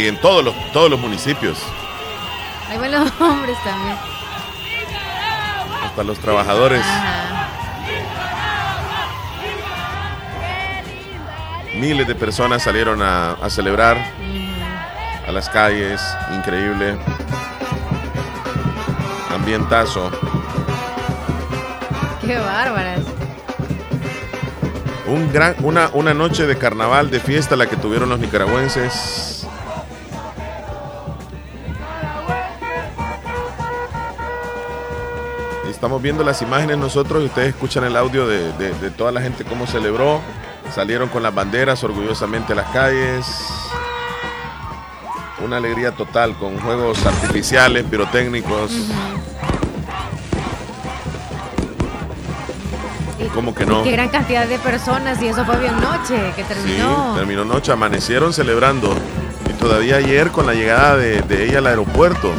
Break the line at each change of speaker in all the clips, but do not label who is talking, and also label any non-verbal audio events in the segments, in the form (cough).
Y en todos los, todos los municipios.
Ahí van los (laughs) hombres también.
Hasta los trabajadores. Miles de personas salieron a, a celebrar a las calles. Increíble. Ambientazo.
Qué bárbaras.
Un gran, una, una noche de carnaval, de fiesta, la que tuvieron los nicaragüenses. Estamos viendo las imágenes nosotros y ustedes escuchan el audio de, de- de toda la gente cómo celebró. Salieron con las banderas orgullosamente a las calles. Una alegría total con juegos artificiales, pirotécnicos. ¿Cómo que no?
Qué gran cantidad de personas y eso fue bien noche que
Sí,
terminó.
terminó noche, amanecieron celebrando. Y todavía ayer con la llegada de, de ella al aeropuerto.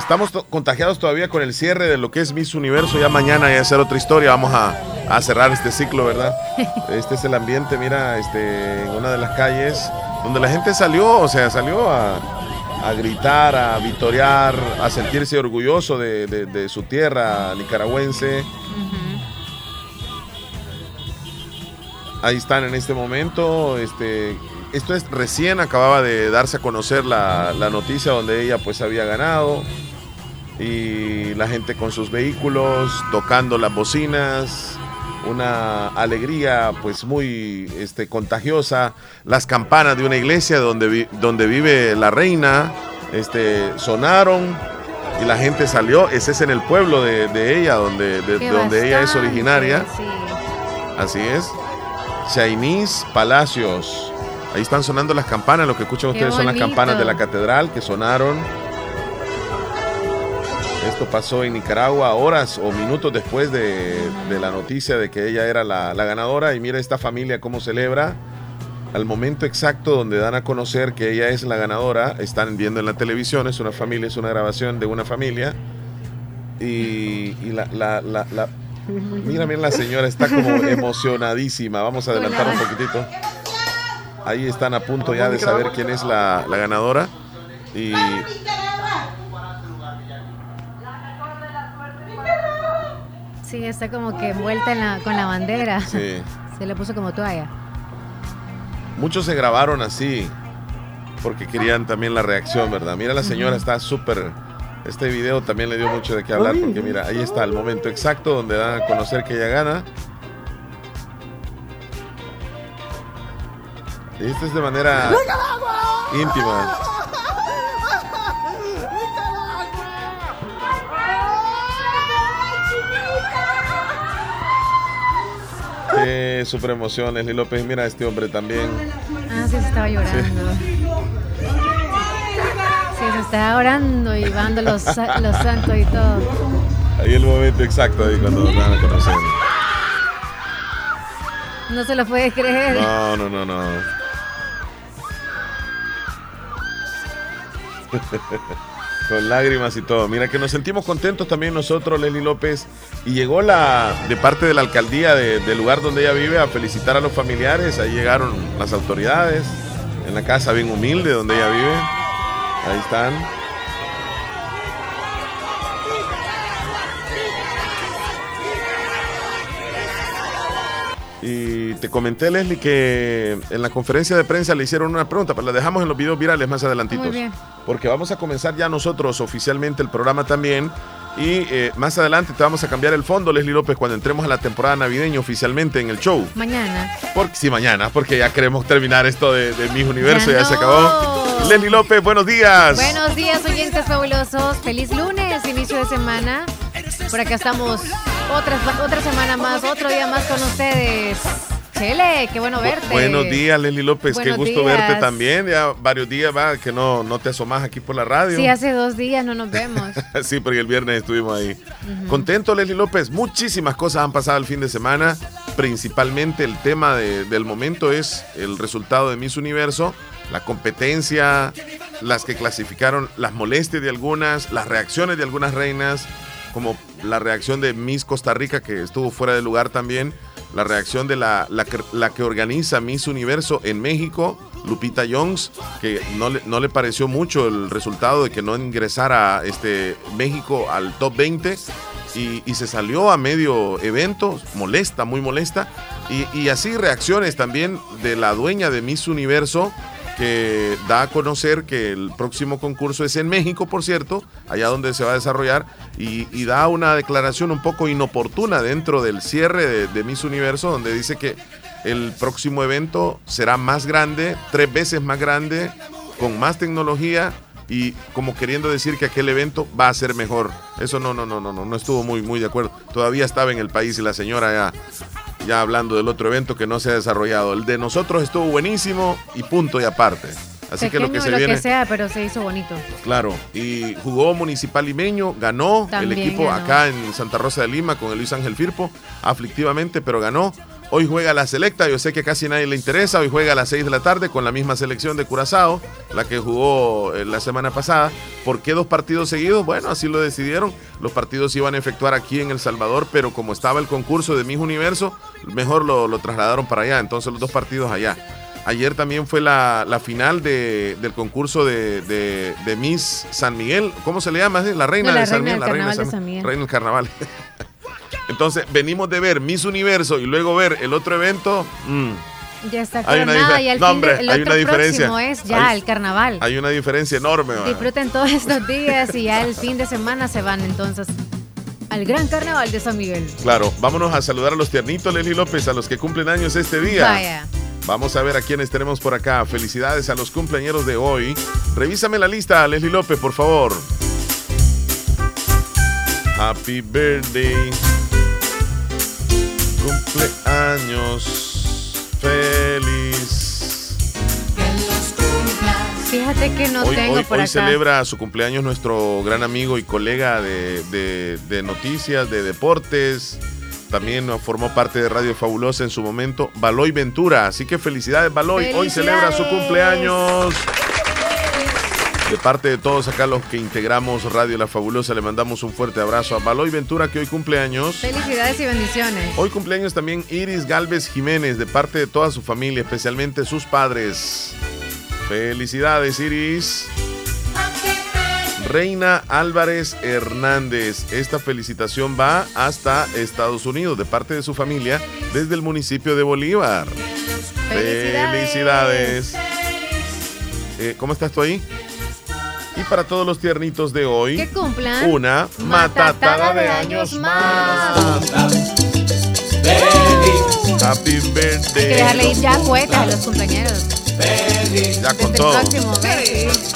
Estamos contagiados todavía con el cierre de lo que es Miss Universo. Ya mañana hay hacer otra historia. Vamos a, a cerrar este ciclo, ¿verdad? (laughs) Este es el ambiente, mira, este, en una de las calles donde la gente salió, o sea, salió a, a gritar, a vitorear, a sentirse orgulloso de, de- de su tierra nicaragüense. Ahí están en este momento. Este, esto es recién acababa de darse a conocer la, la noticia donde ella pues había ganado. Y la gente con sus vehículos, tocando las bocinas. Una alegría pues muy este, contagiosa. Las campanas de una iglesia donde, vi- donde vive la reina este, sonaron y la gente salió. Ese es en el pueblo de, de ella, donde, de- donde ella es originaria.
sí.
Así es. Chinese Palacios. Ahí están sonando las campanas. Lo que escuchan
Qué
ustedes son las campanas de la catedral que sonaron. Esto pasó en Nicaragua horas o minutos después de, de la noticia de que ella era la, la ganadora. Y mira esta familia cómo celebra. Al momento exacto donde dan a conocer que ella es la ganadora, están viendo en la televisión, es una familia, es una grabación de una familia. Y, y la, la- la- la- Mira, mira, la señora está como (laughs) emocionadísima. Vamos a adelantar un poquitito. Ahí están a punto ya de saber quién es la, la ganadora. Y
Sí, está como que envuelta en la- con la bandera.
sí, (laughs)
Se le puso como toalla.
muchos se grabaron así porque querían también la reacción, ¿verdad? Mira, la señora está súper. Este video también le dio mucho de qué hablar porque mira, ahí está el momento exacto donde dan a conocer que ella gana. Y esto es de manera íntima. Qué super emoción, Leslie López. Mira a este hombre también.
Ah, sí, se estaba llorando. Sí, se estaba orando y bajando los, los santos y todo.
Ahí el momento exacto ahí cuando nos dan a conocer.
No se lo puede creer.
No, no, no, no. (laughs) Con lágrimas y todo. Mira que nos sentimos contentos también nosotros, Leslie López. Y llegó la, de parte de la alcaldía de- del lugar donde ella vive, a felicitar a los familiares. Ahí llegaron las autoridades. En la casa bien humilde donde ella vive. Ahí están. Y te comenté, Leslie, que en la conferencia de prensa le hicieron una pregunta, pero la dejamos en los videos virales más adelantitos.
Muy bien.
Porque vamos a comenzar ya nosotros oficialmente el programa también. Y eh, más adelante te vamos a cambiar el fondo, Leslie López, cuando entremos a la temporada navideña oficialmente en el show.
Mañana.
Porque, sí, mañana, porque ya queremos terminar esto de, de Mis Universo, ya,
Ya
se acabó. Leslie López, buenos días.
Buenos días, oyentes fabulosos. Feliz lunes, inicio de semana. Por acá estamos otra, otra semana más, otro día más con ustedes. Chele, qué bueno verte.
Buenos días, Leslie López, qué gusto
días.
verte también. Ya varios días va que no, no te asomas aquí por la radio.
Sí, hace dos días no nos vemos. (laughs)
sí, porque el viernes estuvimos ahí. Contento, Leslie López. Muchísimas cosas han pasado el fin de semana. Principalmente el tema de- del momento es el resultado de Miss Universo, la competencia, las que clasificaron, las molestias de algunas, las reacciones de algunas reinas, como la reacción de Miss Costa Rica, que estuvo fuera de lugar también. La reacción de la, la, que, organiza Miss Universo en México, Lupita Jones, que no le, no le pareció mucho el resultado de que no ingresara este, México al top 20 y, y se salió a medio evento, molesta, muy molesta. Y, y así reacciones también de la dueña de Miss Universo, que da a conocer que el próximo concurso es en México, por cierto, allá donde se va a desarrollar, y, da una declaración un poco inoportuna dentro del cierre de, de, Miss Universo, donde dice que el próximo evento será más grande, tres veces más grande, con más tecnología y como queriendo decir que aquel evento va a ser mejor. Eso no, no, no, no, no, no estuvo muy, muy de acuerdo. Todavía estaba en el país y la señora ya ya hablando del otro evento que no se ha desarrollado. El de nosotros estuvo buenísimo y punto y aparte. Así
Pequeño,
que lo que se
lo
viene.
que sea, pero se hizo bonito.
Claro, y jugó Municipal Limeño, ganó
También
el equipo
ganó.
acá en Santa Rosa de Lima con el Luis Ángel Firpo, aflictivamente, pero ganó. Hoy juega la selecta, yo sé que casi nadie le interesa, hoy juega a las 6 de la tarde con la misma selección de Curazao, la que jugó eh, la semana pasada. ¿Por qué dos partidos seguidos? Bueno, así lo decidieron. Los partidos se iban a efectuar aquí en El Salvador, pero como estaba el concurso de Miss Universo, mejor lo, lo trasladaron para allá, entonces los dos partidos allá. Ayer también fue la, la final de, del concurso de, de, de Miss San Miguel. ¿Cómo se le llama? La reina
No, la
de San
reina
Miguel. La reina de San
Miguel.
Reina del carnaval. (laughs) Entonces, venimos de ver Miss Universo y luego ver el otro evento. mm,
Ya está coronada y el,
No,
fin
hombre,
de- el
hay
otro
una diferencia.
próximo es ya
Hay-
el carnaval.
hay una diferencia enorme.
Disfruten todos estos días y ya el fin de semana se van entonces al gran carnaval de San Miguel.
Claro, vámonos a saludar a los tiernitos, Leslie López, a los que cumplen años este día.
Vaya.
Vamos a ver a quiénes tenemos por acá. Felicidades a los cumpleañeros de hoy. Revísame la lista, Leslie López, por favor. Happy birthday. Cumpleaños. Feliz.
Fíjate que no
hoy
tengo
hoy-
por
hoy
acá.
celebra su cumpleaños nuestro gran amigo y colega de, de- de noticias, de deportes. También formó parte de Radio Fabulosa en su momento, Baloy Ventura. Así que felicidades, Baloy. Hoy celebra su cumpleaños. De parte de todos acá los que integramos Radio La Fabulosa, le mandamos un fuerte abrazo a Baloy Ventura, que hoy cumpleaños.
Felicidades y bendiciones.
Hoy cumpleaños también Iris Galvez Jiménez, de parte de toda su familia, especialmente sus padres. Felicidades, Iris. Reina Álvarez Hernández. Esta felicitación va hasta Estados Unidos, de parte de su familia, desde el municipio de Bolívar. Felicidades. Eh, ¿Cómo estás tú ahí? Y para todos los tiernitos de hoy,
Que cumplan
una matatada de años más. Happy
Hay que
birthday.
dejarle ir ya cohetes a los cumpleaños.
Ya con
Desde
todo.
el próximo mes.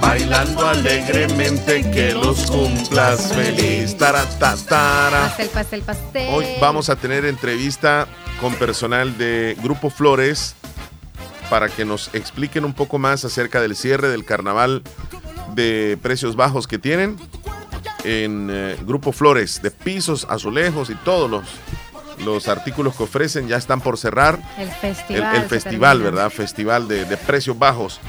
Bailando alegremente que los cumplas feliz. Taratatara.
Pastel, pastel, pastel.
Hoy vamos a tener entrevista con personal de Grupo Flores para que nos expliquen un poco más acerca del cierre del carnaval de precios bajos que tienen en eh, Grupo Flores, de pisos, azulejos y todos los, los artículos que ofrecen ya están por cerrar.
El festival.
el festival. ¿verdad? Festival de, de precios bajos.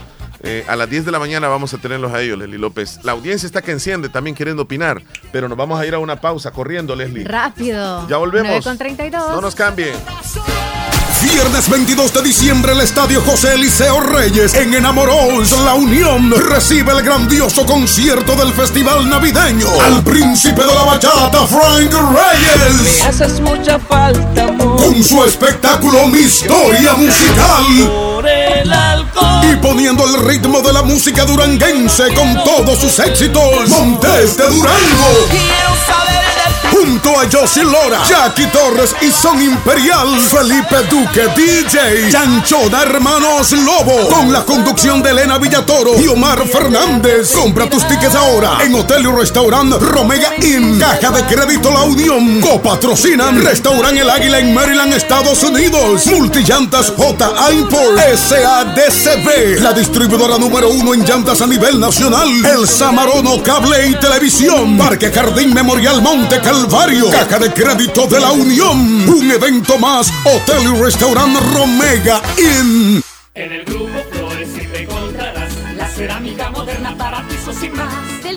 Eh, a las 10 de la mañana vamos a tenerlos a ellos, Leslie López. La audiencia está que enciende también queriendo opinar, pero nos vamos a ir a una pausa corriendo, Leslie.
Rápido.
Ya volvemos.
9 con 32.
No nos cambien.
Viernes 22 de diciembre, el Estadio José Eliseo Reyes en Enamoros, La Unión, recibe el grandioso concierto del Festival Navideño. Al príncipe de la bachata, Frank Reyes.
haces mucha falta, amor.
Con su espectáculo Mi Historia Musical.
Por el alcohol.
Y poniendo el ritmo de la música duranguense con todos sus éxitos. Montes de Durango. Junto a Josie Lora, Jackie Torres y Son Imperial, Felipe Duque, DJ, Chanchona Hermanos Lobo, con la conducción de Elena Villatoro y Omar Fernández. Compra tus tickets ahora en Hotel y Restaurant Romega Inn, Caja de Crédito La Unión, copatrocinan Restaurant El Águila en Maryland, Estados Unidos, Multillantas J. Import, SADCB, la distribuidora número uno en llantas a nivel nacional, El Samarono Cable y Televisión, Parque Jardín Memorial Monte Caja de Crédito de la Unión, un evento más, Hotel y Restaurant Romega Inn.
En el grupo Flores siempre encontrarás la cerámica moderna para pisos y más.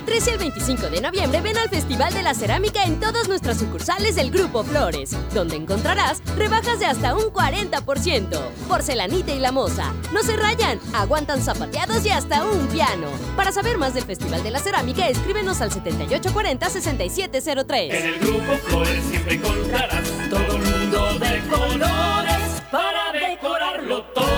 De
Del 13 al 25 de noviembre ven al Festival de la Cerámica en todas nuestras sucursales del Grupo Flores, donde encontrarás rebajas de hasta un 40%. Porcelanita y la moza. No se rayan, aguantan zapateados y hasta un piano. Para saber más del Festival de la Cerámica, escríbenos al 7840-6703.
En el grupo Flores siempre encontrarás todo un mundo de colores para decorarlo todo.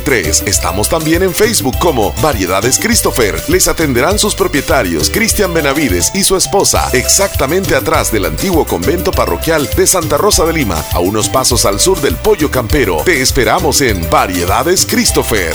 5083. Estamos también en Facebook como Variedades Christopher. Les atenderán sus propietarios, Cristian Benavides y su esposa, exactamente atrás del antiguo convento parroquial de Santa Rosa de Lima, a unos pasos al sur del Pollo Campero. Te esperamos en Variedades Christopher.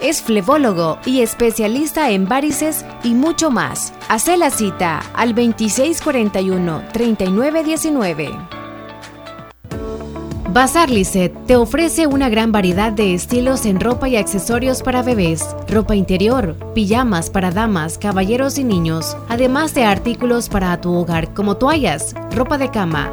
Es flebólogo y especialista en varices y mucho más. Hace la cita al 2641-3919. Bazar Lisset te ofrece una gran variedad de estilos en ropa y accesorios para bebés, ropa interior, pijamas para damas, caballeros y niños, además de artículos para tu hogar como toallas, ropa de cama,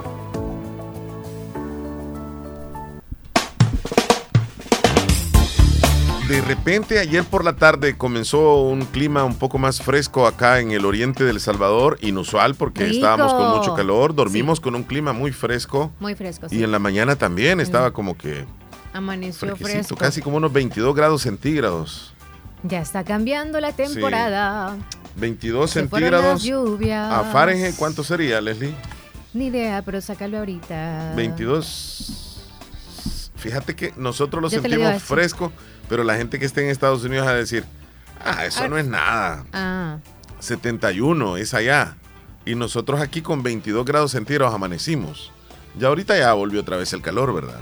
De repente ayer por la tarde comenzó un clima un poco más fresco acá en el oriente del Salvador, inusual porque
Rico.
estábamos con mucho calor, dormimos con un clima muy fresco
Muy fresco. sí.
y en la mañana también estaba como que
Amaneció fresco.
casi como unos 22 grados centígrados.
Ya está cambiando la temporada.
22
Se fueron las
centígrados
lluvias.
a Fahrenheit, ¿cuánto sería, Leslie?
Ni idea, pero sácalo ahorita.
22. Fíjate que nosotros lo
Yo
sentimos
así.
Pero la gente que esté en Estados Unidos va a decir, ah, eso
Ah.
no es nada.
Ah,
71 es allá. Y nosotros aquí con 22 grados centígrados amanecimos. Ya ahorita ya volvió otra vez el calor, ¿verdad?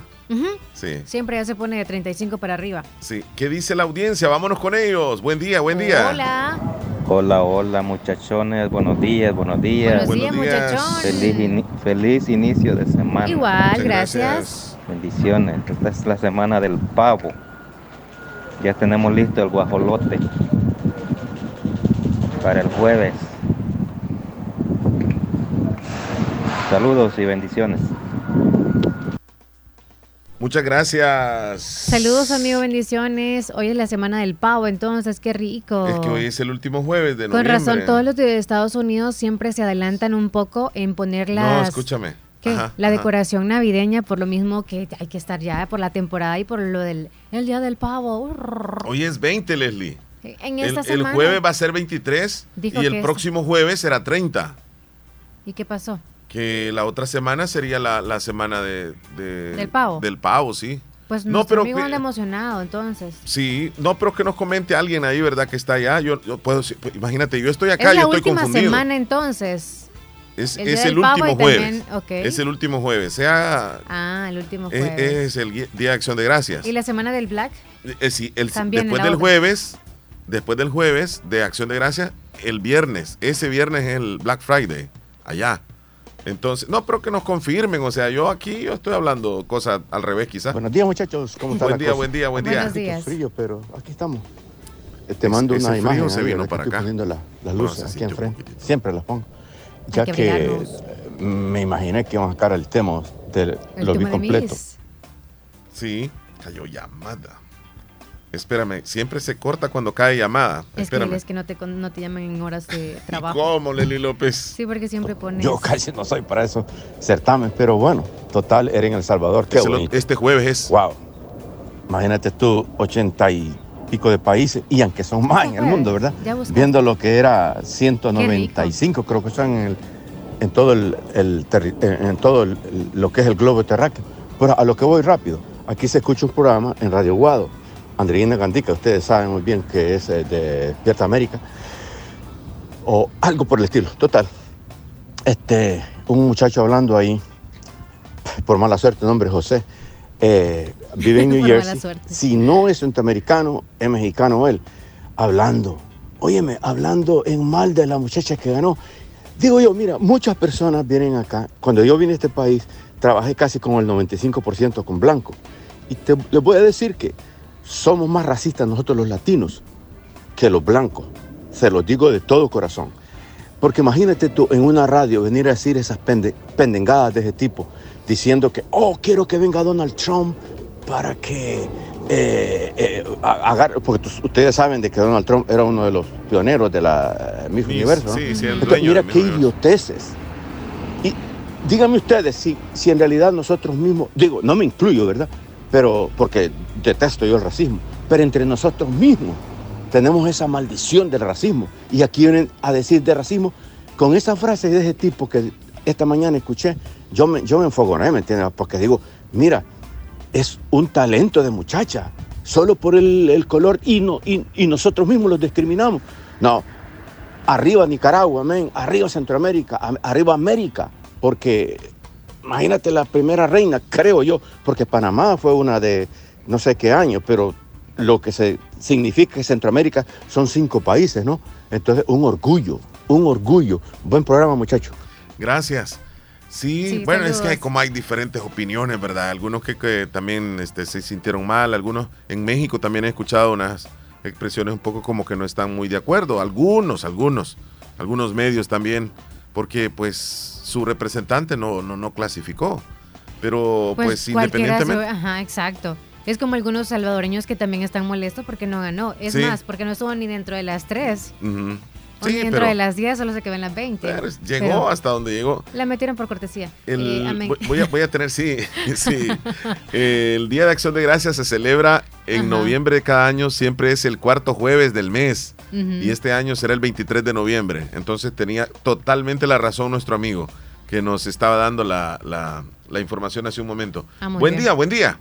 Sí,
Siempre ya se pone de 35 para arriba.
sí. ¿Qué dice la audiencia? Vámonos con ellos. Buen día, buen día.
Hola.
Hola, hola muchachones, buenos días, buenos días.
Buenos días,
Buenos días.
muchachón.
Feliz, ini- feliz inicio de semana.
Igual, gracias.
Bendiciones. Esta es la semana del pavo. Ya tenemos listo el guajolote para el jueves. Saludos y bendiciones.
Muchas gracias.
Saludos, amigo, bendiciones. Hoy es la semana del pavo, entonces qué rico.
Es que hoy es el último jueves de
Con
noviembre.
razón, todos los de Estados Unidos siempre se adelantan un poco en poner
No,
las,
escúchame.
¿Qué?
Ajá,
la
ajá.
decoración navideña, por lo mismo que hay que estar ya por la temporada y por lo del el día del pavo.
Hoy es 20, Leslie.
En
El,
esta
el
semana.
jueves va a ser 23
Dijo
y el
que es-
próximo jueves será 30.
¿Y qué pasó?
Que la otra semana sería la, la semana de, de-
¿Del pavo?
Del pavo, sí.
Pues
No, pero
amigo
que-
anda emocionado, entonces.
Sí, no, pero que nos comente alguien ahí, ¿verdad? Que está allá. Yo, yo puedo, pues, imagínate, yo estoy acá,
es la
yo estoy
última
confundido.
semana entonces.
Es
el
es último jueves.
también-.
Es el último jueves. Sea,
Ah, el último
es,
jueves.
es el Día de Acción de Gracias.
¿Y la semana del Black?
Eh, sí, el-
También
después del
otra.
jueves, después del jueves de Acción de Gracias, el viernes. Ese viernes es el Black Friday, allá. Entonces, no, pero que nos confirmen. O sea, yo aquí yo estoy hablando cosas al revés, quizás.
Buenos días, muchachos. ¿Cómo está
Buen
la
día,
cosa?
buen día, buen día.
Buenos días.
frío, pero aquí estamos. Eh, Te mando una imagen.
se vino para
estoy
acá.
poniendo la- las luces aquí enfrente. Siempre las pongo. Ya
que
me imaginé que iban a sacar el tema. del-
El
lo
tema de
completo.
Sí, cayó llamada. Espérame, siempre se corta cuando cae llamada.
Es que,
Espérame.
es que no te, no te llaman en horas de
¿Y
trabajo.
¿Cómo, Leli López?
Sí, porque siempre pones.
Yo casi no soy para eso certamen, pero bueno, total, era en El Salvador. Qué
este jueves es.
Wow. Imagínate tú, ochenta y pico de países, y aunque son más en el mundo, ¿verdad?
ya buscaste.
Viendo lo que era 195, creo que son en, el- en todo, el, en todo el- lo que es el globo terráqueo. Pero a lo que voy rápido, aquí se escucha un programa en Radio Guado, Andreina Gandica, ustedes saben muy bien que es eh, de Despierta América, o algo por el estilo, total. Este, un muchacho hablando ahí, por mala suerte, nombre José, eh, vive en (laughs) New Jersey. Si no es centroamericano, es mexicano él, hablando, óyeme, hablando en mal de la muchacha que ganó. Digo yo, mira, muchas personas vienen acá. Cuando yo vine a este país, trabajé casi con el 95% con blanco. Y te, les voy a decir que somos más racistas nosotros los latinos que los blancos. Se los digo de todo corazón. Porque imagínate tú en una radio venir a decir esas pende- pendengadas de ese tipo, diciendo que, oh, quiero que venga Donald Trump para que eh, eh, porque ustedes saben de que Donald Trump era uno de los pioneros de la eh, Miss
Miss,
Universo. ¿no?
sí, sí, el
Entonces, mira qué idioteces. Y díganme ustedes si, si en realidad nosotros mismos, digo, no me incluyo, ¿verdad? Pero porque detesto yo el racismo, pero entre nosotros mismos tenemos esa maldición del racismo. Y aquí vienen a decir de racismo con esa frase de ese tipo que esta mañana escuché, yo me, yo me enfogoné, ¿me entiendes? Porque digo, mira, es un talento de muchacha, solo por el, el color y, no, y, y nosotros mismos los discriminamos. No, arriba Nicaragua, amén, arriba Centroamérica, am- arriba América, porque imagínate la primera reina, creo yo, porque Panamá fue una de no sé qué año, pero lo que se significa que Centroamérica son cinco países, ¿no? Entonces, un orgullo, un orgullo. Buen programa, muchachos.
Gracias. Sí,
Sí,
bueno, es que hay como hay diferentes opiniones, ¿verdad? Algunos que, que también este, se sintieron mal, algunos en México también he escuchado unas expresiones un poco como que no están muy de acuerdo, algunos, algunos, algunos medios también, porque pues su representante no, no, no clasificó. Pero pues,
se-
independientemente...
Ajá, exacto. Es como algunos salvadoreños que también están molestos porque no ganó. Es
Sí.
más, porque no estuvo ni dentro de las tres. Ni
Sí,
dentro
pero
de las 10, solo se quedó en las 20.
pero llegó
Pero
hasta donde llegó.
La metieron por cortesía.
El-
Eh, amén.
voy, a, voy a tener, sí, (laughs) sí. El Día de Acción de Gracias se celebra en
Ajá.
noviembre de cada año, siempre es el cuarto jueves del mes. Y este año será el 23 de noviembre. Entonces tenía totalmente la razón nuestro amigo que nos estaba dando la, la- la información hace un momento.
Ah,
buen
bien.
día, buen día.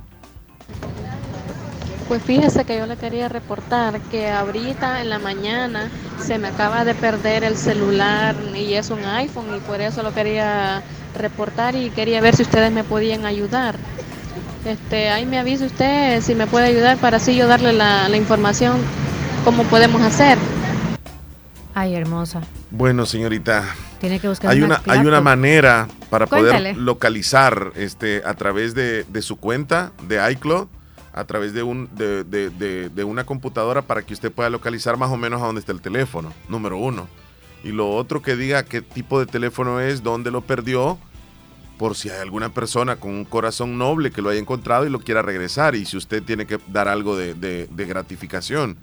Pues fíjese que yo le quería reportar que ahorita en la mañana se me acaba de perder el celular y es un iPhone y por eso lo quería reportar y quería ver si ustedes me podían ayudar. Este, ahí me avisa usted si me puede ayudar para así yo darle la, la información cómo podemos hacer.
Ay, hermosa.
Bueno, señorita,
Tiene que buscar
hay una, hay una manera para
Cuéntale.
poder localizar este, a través de, de su cuenta de iCloud, a través de, un, de, de- de- una computadora para que usted pueda localizar más o menos a dónde está el teléfono, número uno. Y lo otro que diga qué tipo de teléfono es, dónde lo perdió, por si hay alguna persona con un corazón noble que lo haya encontrado y lo quiera regresar. Y si usted tiene que dar algo de gratificación,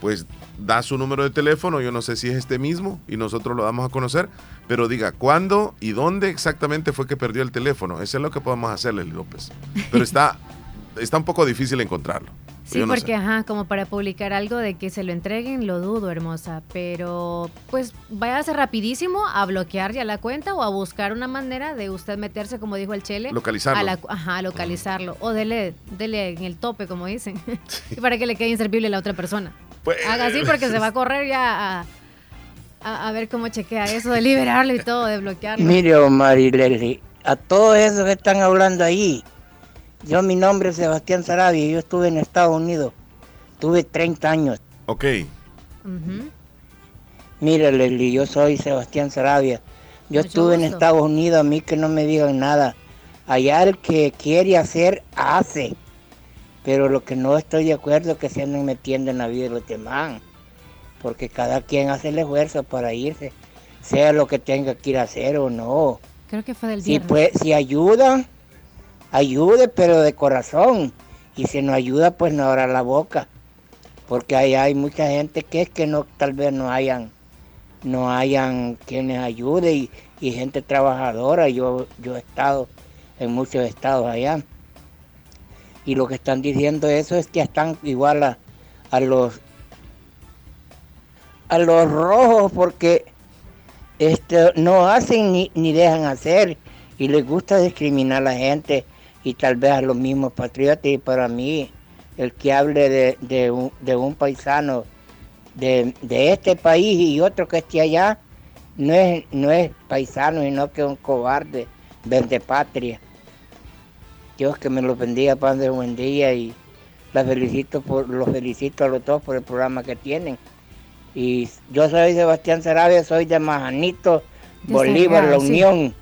pues da su número de teléfono, yo no sé si es este mismo y nosotros lo damos a conocer, pero diga cuándo y dónde exactamente fue que perdió el teléfono. Eso es lo que podemos hacerle, López. Pero está, (laughs) está un poco difícil encontrarlo.
Sí,
sé.
porque, ajá, como para publicar algo de que se lo entreguen, lo dudo, hermosa. Pero, pues, váyase rapidísimo a bloquear ya la cuenta o a buscar una manera de usted meterse, como dijo el Chele.
Localizarlo.
A la, ajá, a localizarlo. O dele, dele en el tope, como dicen. (laughs) y para que le quede inservible a la otra persona.
Pues,
Haga así porque se va a correr ya a, a, a ver cómo chequea eso de liberarlo y todo, de bloquearlo.
Mire, Omar y Leslie, a todo eso que están hablando ahí, yo mi nombre es Sebastián Sarabia, yo estuve en Estados Unidos, tuve 30 años.
Ok.
Mire, Leslie, yo soy Sebastián Sarabia. Yo
Mucho
estuve en. Estados Unidos, a mí que no me digan nada. Allá el que quiere hacer, hace. Pero lo que no estoy de acuerdo es que se anden metiendo en la vida de los demás. Porque cada quien hace el esfuerzo para irse, sea lo que tenga que ir a hacer o no.
Creo que fue del
Si,
viernes.
pues, si ayuda, ayude, pero de corazón. Y si no ayuda, pues no abra la boca. Porque ahí hay mucha gente que es que no, tal vez no hayan, no hayan quienes ayude y, gente trabajadora. Yo, yo he estado en muchos estados allá. Y lo que están diciendo eso es que están igual a, a los a los rojos porque este, no hacen ni, ni dejan hacer y les gusta discriminar a la gente y tal vez a los mismos patriotas y para mí el que hable de, de un, de un paisano de, de este país y otro que esté allá no es, no es paisano sino que es un cobarde vende patria Dios que me los bendiga Padre buen día y las felicito por, los felicito a los dos por el programa que tienen y yo soy Sebastián Sarabia soy de Majanito Bolívar, La. Unión.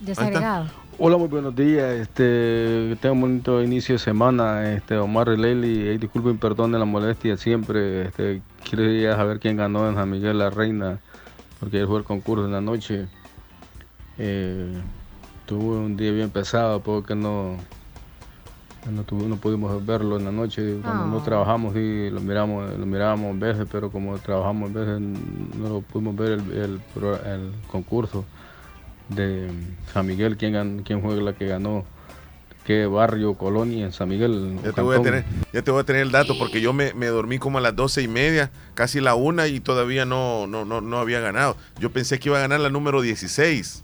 Desagregado.
Hola, muy buenos días. Este, tengan un bonito inicio de semana. Este, Omar y Leili, eh, disculpen, perdonen la molestia siempre. Este, quería saber quién ganó en San Miguel la Reina, porque ayer fue el concurso en la noche. Eh, tuve un día bien pesado, porque no, no, tuve- no pudimos verlo en la noche. Cuando no
Ah.
trabajamos, sí, lo miramos, lo mirábamos veces, pero como trabajamos veces, no lo pudimos ver el, el concurso de San Miguel, quién, quién fue la que ganó, qué barrio, colonia en San Miguel.
Ya te, voy a tener, ya te voy a tener el dato porque yo me, me dormí como a las doce y media, casi la una y todavía no, no, no, no había ganado. Yo pensé que iba a ganar la número 16,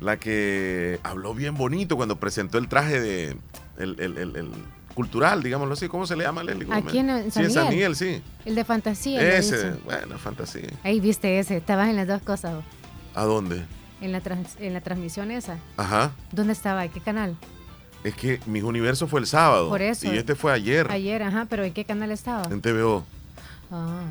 la que habló bien bonito cuando presentó el traje de el, el- el- el cultural, digámoslo así. ¿Cómo se le llama? ¿Cómo
Aquí en, en
sí,
San
en San
Miguel.
Miguel, sí.
El de fantasía.
Ese, bueno, fantasía.
Ahí viste ese. Estabas en las dos cosas.
¿A dónde?
En la, trans- en la transmisión esa.
Ajá.
¿Dónde estaba? ¿En qué canal?
Es que Mis Universo fue el sábado.
Por eso.
Y este fue ayer
Ayer, ajá. ¿Pero en qué canal estaba?
en TVO.
Ah.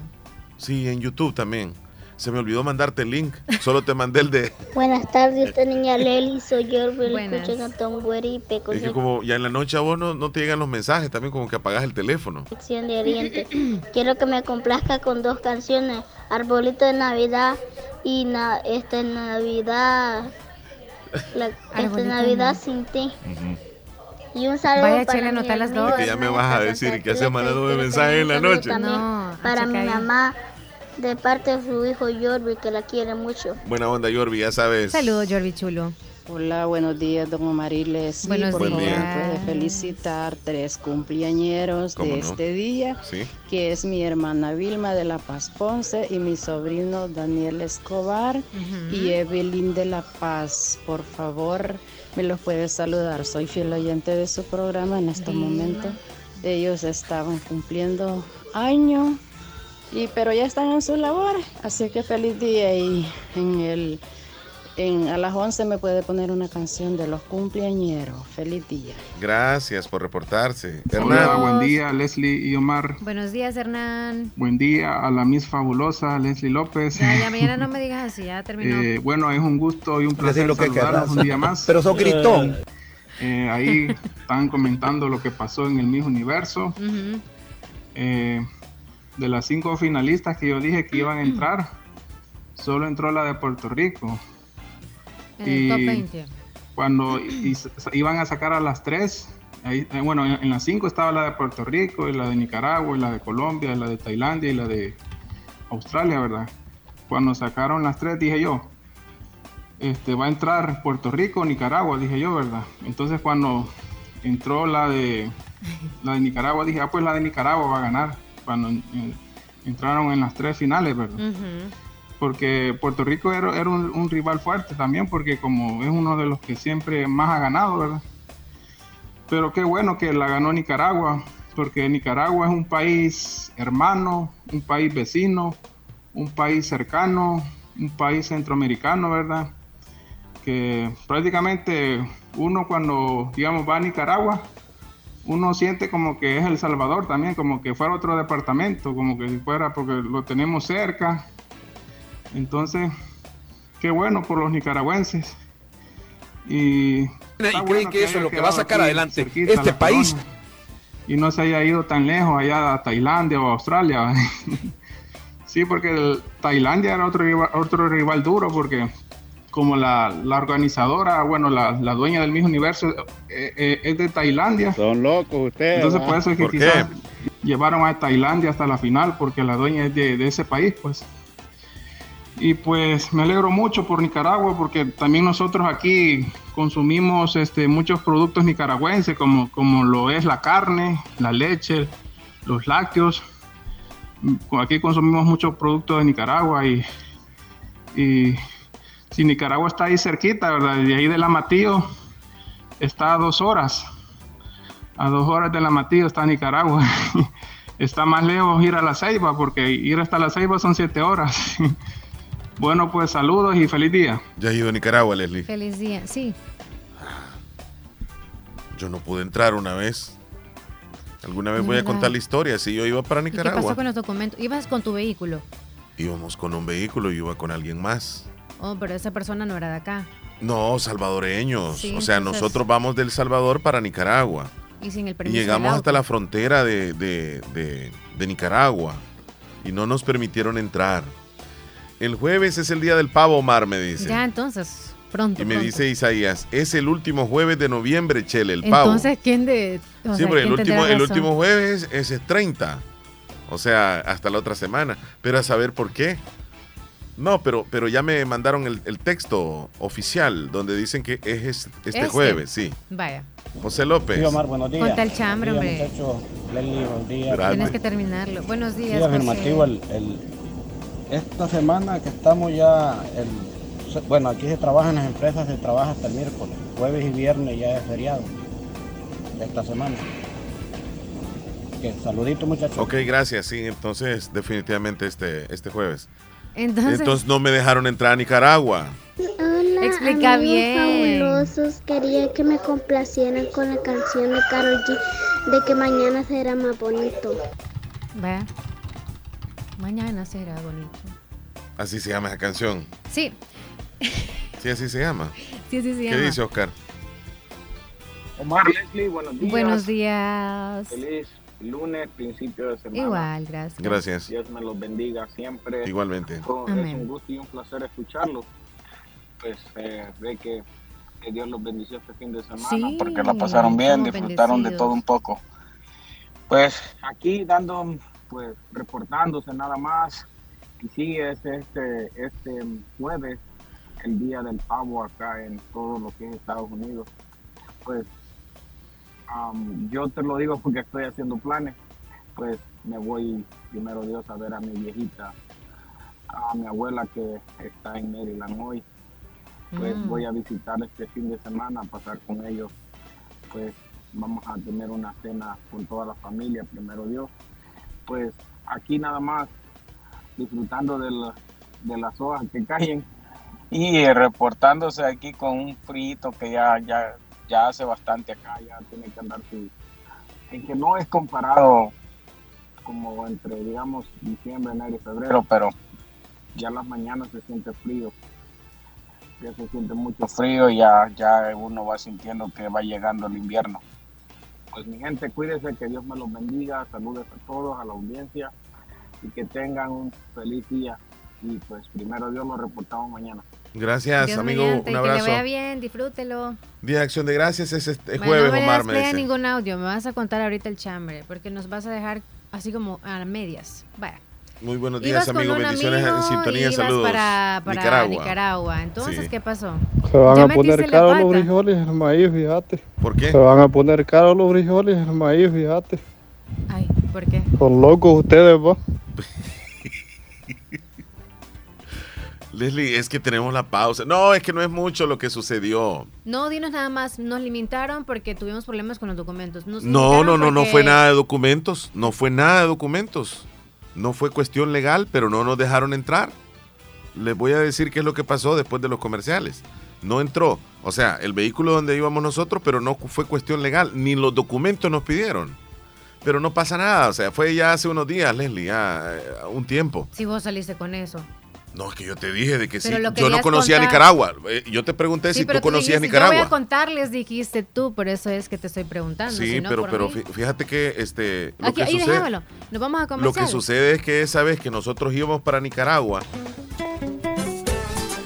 Sí, en YouTube también. Se me olvidó mandarte el link. Solo te mandé el de. (laughs)
Buenas tardes, esta niña Leli, soy yo, escucho Cantón Guaripe con
Es que como ya en la noche a vos no, no te llegan los mensajes, también como que apagas el teléfono.
sección de Oriente. Quiero que me complazca con dos canciones, Arbolito de Navidad y na, este Navidad, la, este Navidad sin ti. Y un saludo
Vaya,
para
Chela,
mi
anota las dos.
Que ya me vas a decir que
que
mensajes en la
un
noche.
No,
para mi
ahí.
mamá, de parte de su hijo Jordi, que la quiere mucho.
Buena onda, Yorbi, ya sabes.
Saludos, Jordi Chulo.
Hola, buenos días, don Omariles. Sí,
Buenos
por
Buen
favor, puede felicitar tres cumpleañeros
¿Cómo
de
no?
este día,
Sí.
que es mi hermana Vilma de La Paz Ponce y mi sobrino Daniel Escobar y Evelyn de La Paz. Por favor, me los puede saludar. Soy fiel oyente de su programa en este
Vilma.
momento. Ellos estaban cumpliendo año, y, pero ya están en su labor. Así que feliz día y en el... En, a las 11 me puede poner una canción de los cumpleañeros. Feliz día.
Gracias por reportarse.
Hola,
Hernán.
buen día, Leslie y Omar.
Buenos días, Hernán.
Buen día a la Miss Fabulosa, Leslie López.
Ya, ya mañana no (laughs) me digas así, ya terminó.
Eh, bueno, es un gusto y un placer
lo que
saludarlos
querrás.
un día más. (laughs)
Pero sos gritón.
Eh, ahí (laughs) están comentando lo que pasó en el Miss Universo. Eh, de las cinco finalistas que yo dije que iban a entrar, solo entró la de Puerto Rico.
En el top (clears throat)
y-
20.
Cuando iban a sacar a las tres, ahí- eh, bueno, en, en las cinco estaba la de Puerto Rico, y la de Nicaragua, y la de Colombia, y la de Tailandia y la de Australia, ¿verdad? Cuando sacaron las tres dije yo, este, va a entrar Puerto Rico, Nicaragua, dije yo, ¿verdad? Entonces cuando entró la de, la de Nicaragua, dije, ah, pues la de Nicaragua va a ganar. Cuando eh, entraron en las tres finales, ¿verdad? Porque Puerto Rico era, era un, un rival fuerte también, porque como es uno de los que siempre más ha ganado, ¿verdad? Pero qué bueno que la ganó Nicaragua, porque Nicaragua es un país hermano, un país vecino, un país cercano, un país centroamericano, ¿verdad? Que prácticamente uno cuando, digamos, va a Nicaragua, uno siente como que es El Salvador también, como que fuera otro departamento, como que si fuera porque lo tenemos cerca. Entonces, qué bueno por los nicaragüenses. Y,
y creen que eso es lo que va a sacar adelante este país.
Y no se haya ido tan lejos, allá a Tailandia o a Australia. (laughs) sí, porque el, Tailandia era otro otro rival duro, porque como la, la organizadora, bueno, la, la, dueña del mismo universo eh, eh, es de Tailandia.
Son locos ustedes.
Entonces, por eso es que
¿Por
quizás
qué?
llevaron a Tailandia hasta la final, porque la dueña es de, de ese país, pues. Y pues me alegro mucho por Nicaragua porque también nosotros aquí consumimos este, muchos productos nicaragüenses como, como lo es la carne, la leche, los lácteos. Aquí consumimos muchos productos de Nicaragua y, y si Nicaragua está ahí cerquita, ¿verdad? De ahí del Amatillo está a dos horas. A dos horas del Amatillo está Nicaragua. (laughs) está más lejos ir a la Ceiba porque ir hasta la Ceiba son siete horas. (laughs) Bueno, pues saludos y feliz día.
Ya he ido a Nicaragua, Leslie.
Feliz día, sí.
Yo no pude entrar una vez. Alguna vez voy a contar la historia. Si yo iba para
¿Y qué
Nicaragua,
pasó con los documentos? ¿Ibas con tu vehículo?
íbamos con un vehículo y iba con alguien más.
Oh, pero esa persona no era de acá.
No, salvadoreños.
Sí,
o sea,
entonces-
nosotros vamos del Salvador para Nicaragua.
Y sin el
Y
permiso.
llegamos
del
hasta la frontera de, de- de- de Nicaragua. Y no nos permitieron entrar. El jueves es el día del pavo, Omar, me dice.
Ya, entonces, pronto.
y me
pronto.
dice Isaías, es el último jueves de noviembre, Chele, el pavo.
Entonces, ¿quién de.? o
sí,
sea,
el
¿quién tendrá
último, el último jueves ese es 30. O sea, hasta la otra semana. Pero a saber por qué. No, pero, pero ya me mandaron el, el texto oficial donde dicen que es es- este,
Este.
jueves, sí.
Vaya.
José López.
Sí, Omar, buenos días.
Ponte el chambre,
Buenos días,
hombre.
muchachos. Leslie, buenos días.
Grande.
Tienes que terminarlo. Buenos días.
Sí, afirmativo.
José.
El, el- esta semana que estamos ya, el, bueno, aquí se trabaja en las empresas, se trabaja hasta el miércoles. Jueves y viernes ya es feriado. Esta semana. Saludito, muchachos.
Ok, gracias. Sí, entonces definitivamente este, este jueves.
Entonces,
Entonces no me dejaron entrar a Nicaragua.
Hola,
Explica bien.
fabulosos. Quería que me complacieran con la canción de Karol G de que mañana será más bonito.
vaya. Mañana será bonito.
Así se llama esa canción.
Sí,
Sí, así se llama.
sí, sí, sí.
¿Qué dice Oscar?
Omar, Leslie, buenos días.
Buenos días.
Feliz lunes, principio de semana.
Igual, gracias.
Gracias.
Dios me los bendiga siempre.
Igualmente.
Con- Es un gusto y un placer escucharlos. Pues eh, ve que, que Dios los bendició este fin de semana
Sí,
porque la pasaron bien, disfrutaron de todo un poco. Pues aquí dando, pues reportándose nada más. Y sí, es este, este jueves, el día del pavo acá en todo lo que es Estados Unidos. Pues Am, yo te lo digo porque estoy haciendo planes. Pues me voy primero Dios a ver a mi viejita, a mi abuela que está en Maryland hoy. Pues
Mm.
voy a visitar este fin de semana, a pasar con ellos. Pues vamos a tener una cena con toda la familia, primero Dios. Pues aquí nada más disfrutando de, la- de las hojas que caen y reportándose aquí con un frío que ya, ya, ya hace bastante acá, ya tiene que andar su, en que no es comparado como entre, digamos, diciembre, enero y febrero, pero ya las mañanas se siente frío, ya se siente mucho frío y ya, ya uno va sintiendo que va llegando el invierno. Pues mi gente, cuídense, que Dios me los bendiga, saludos a todos, a la audiencia y que tengan un feliz día. Y pues primero Dios lo reportamos mañana.
Gracias,
Dios
amigo.
mediante,
Un
y Que le
abrazo.
vaya bien, disfrútelo.
Día de Acción de Gracias es este
Bueno,
jueves,
no me
Omar, me dice.
ningún audio, me vas a contar ahorita el chambre, porque nos vas a dejar así como a medias. Vaya.
Muy buenos días,
con
amigo.
un
Bendiciones
amigo
en sintonía. Saludos.
Para, para
Nicaragua.
Nicaragua. Entonces,
Sí.
¿qué pasó?
Se van
Ya
a poner caros los frijoles el maíz, fíjate.
¿Por qué?
Se van a poner caros los frijoles el maíz, fíjate.
Ay, ¿por qué?
Son locos ustedes, va. (laughs)
Leslie, es que tenemos la pausa. No, es que no es mucho lo que sucedió.
No, dinos nada más, nos limitaron porque tuvimos problemas con los documentos. Nos
No, no, no, no fue nada de documentos. No fue nada de documentos. No fue cuestión legal, pero no nos dejaron entrar. Les voy a decir qué es lo que pasó después de los comerciales.
no entró. O sea, el vehículo donde íbamos nosotros, pero no fue cuestión legal, ni los documentos nos pidieron. Pero no pasa nada, o sea, fue ya hace unos días, Leslie, ya eh, un tiempo.
Si vos saliste con eso.
No, es que yo te dije de que sí. Yo no conocía
contar.
Nicaragua. Eh, Yo te pregunté
Sí,
si
pero
tú conocías
dijiste, Yo voy
Nicaragua.
a contarles, dijiste tú, por eso es que te estoy preguntando.
Sí,
si no,
pero, pero
mí.
fíjate que este, lo
Aquí,
que
ahí
sucede.
Nos vamos a
lo que sucede es que esa vez que nosotros íbamos para Nicaragua,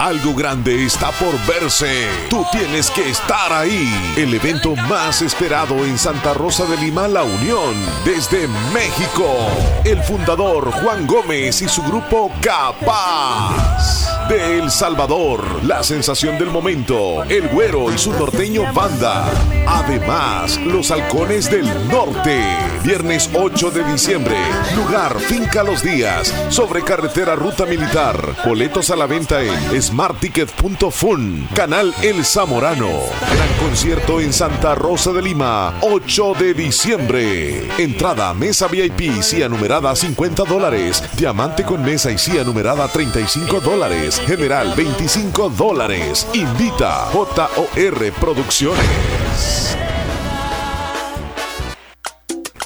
Algo grande está por verse. Tú tienes que estar ahí. El evento más esperado en Santa Rosa de Lima, La Unión, desde México. El fundador Juan Gómez y su grupo Capaz. De El Salvador, la sensación del momento, el güero y su norteño banda. Además, los halcones del norte. Viernes 8 de diciembre. Lugar Finca Los Días. Sobre carretera Ruta Militar. Boletos a la venta en smartticket.fun. Canal El Zamorano. Gran concierto en Santa Rosa de Lima. 8 de diciembre. Entrada mesa VIP, silla numerada 50 dólares. Diamante con mesa y silla numerada 35 dólares. General 25 dólares. Invita JOR Producciones.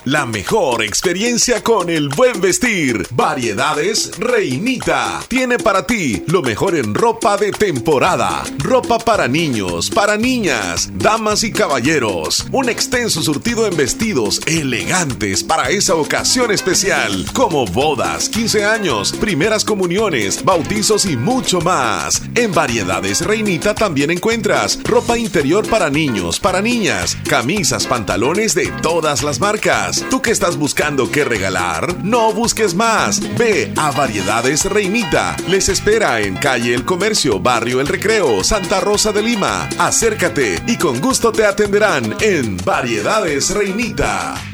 La mejor experiencia con el buen vestir. Variedades Reinita. Tiene para ti lo mejor en ropa de temporada. Ropa para niños, para niñas, damas y caballeros. Un extenso surtido en vestidos elegantes para esa ocasión especial. Como bodas, 15 años, primeras comuniones, bautizos y mucho más. En Variedades Reinita también encuentras ropa interior para niños, para niñas, camisas, pantalones de todas las marcas. ¿Tú que estás buscando qué regalar? No busques más. Ve a Variedades Reinita. Les espera en calle El Comercio, barrio El Recreo, Santa Rosa de Lima. Acércate y con gusto te atenderán en Variedades Reinita.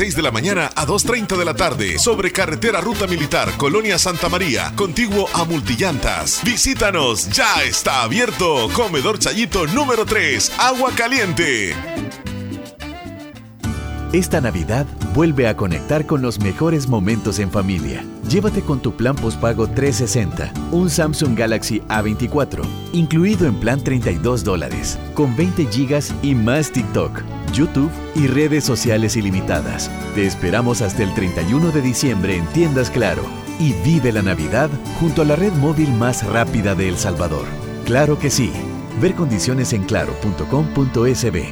6 de la mañana a 2.30 de la tarde, sobre carretera Ruta Militar, Colonia Santa María, contiguo a Multillantas. Visítanos, ya está abierto. Comedor Chayito número 3, Agua Caliente.
Esta Navidad vuelve a conectar con los mejores momentos en familia. Llévate con tu plan postpago 360 un Samsung Galaxy A24, incluido en plan 32 dólares, con 20 gigas y más TikTok, YouTube y redes sociales ilimitadas. Te esperamos hasta el 31 de diciembre en Tiendas Claro. y vive la Navidad junto a la red móvil más rápida de El Salvador. Claro que sí. Ver condiciones en claro.com.sb.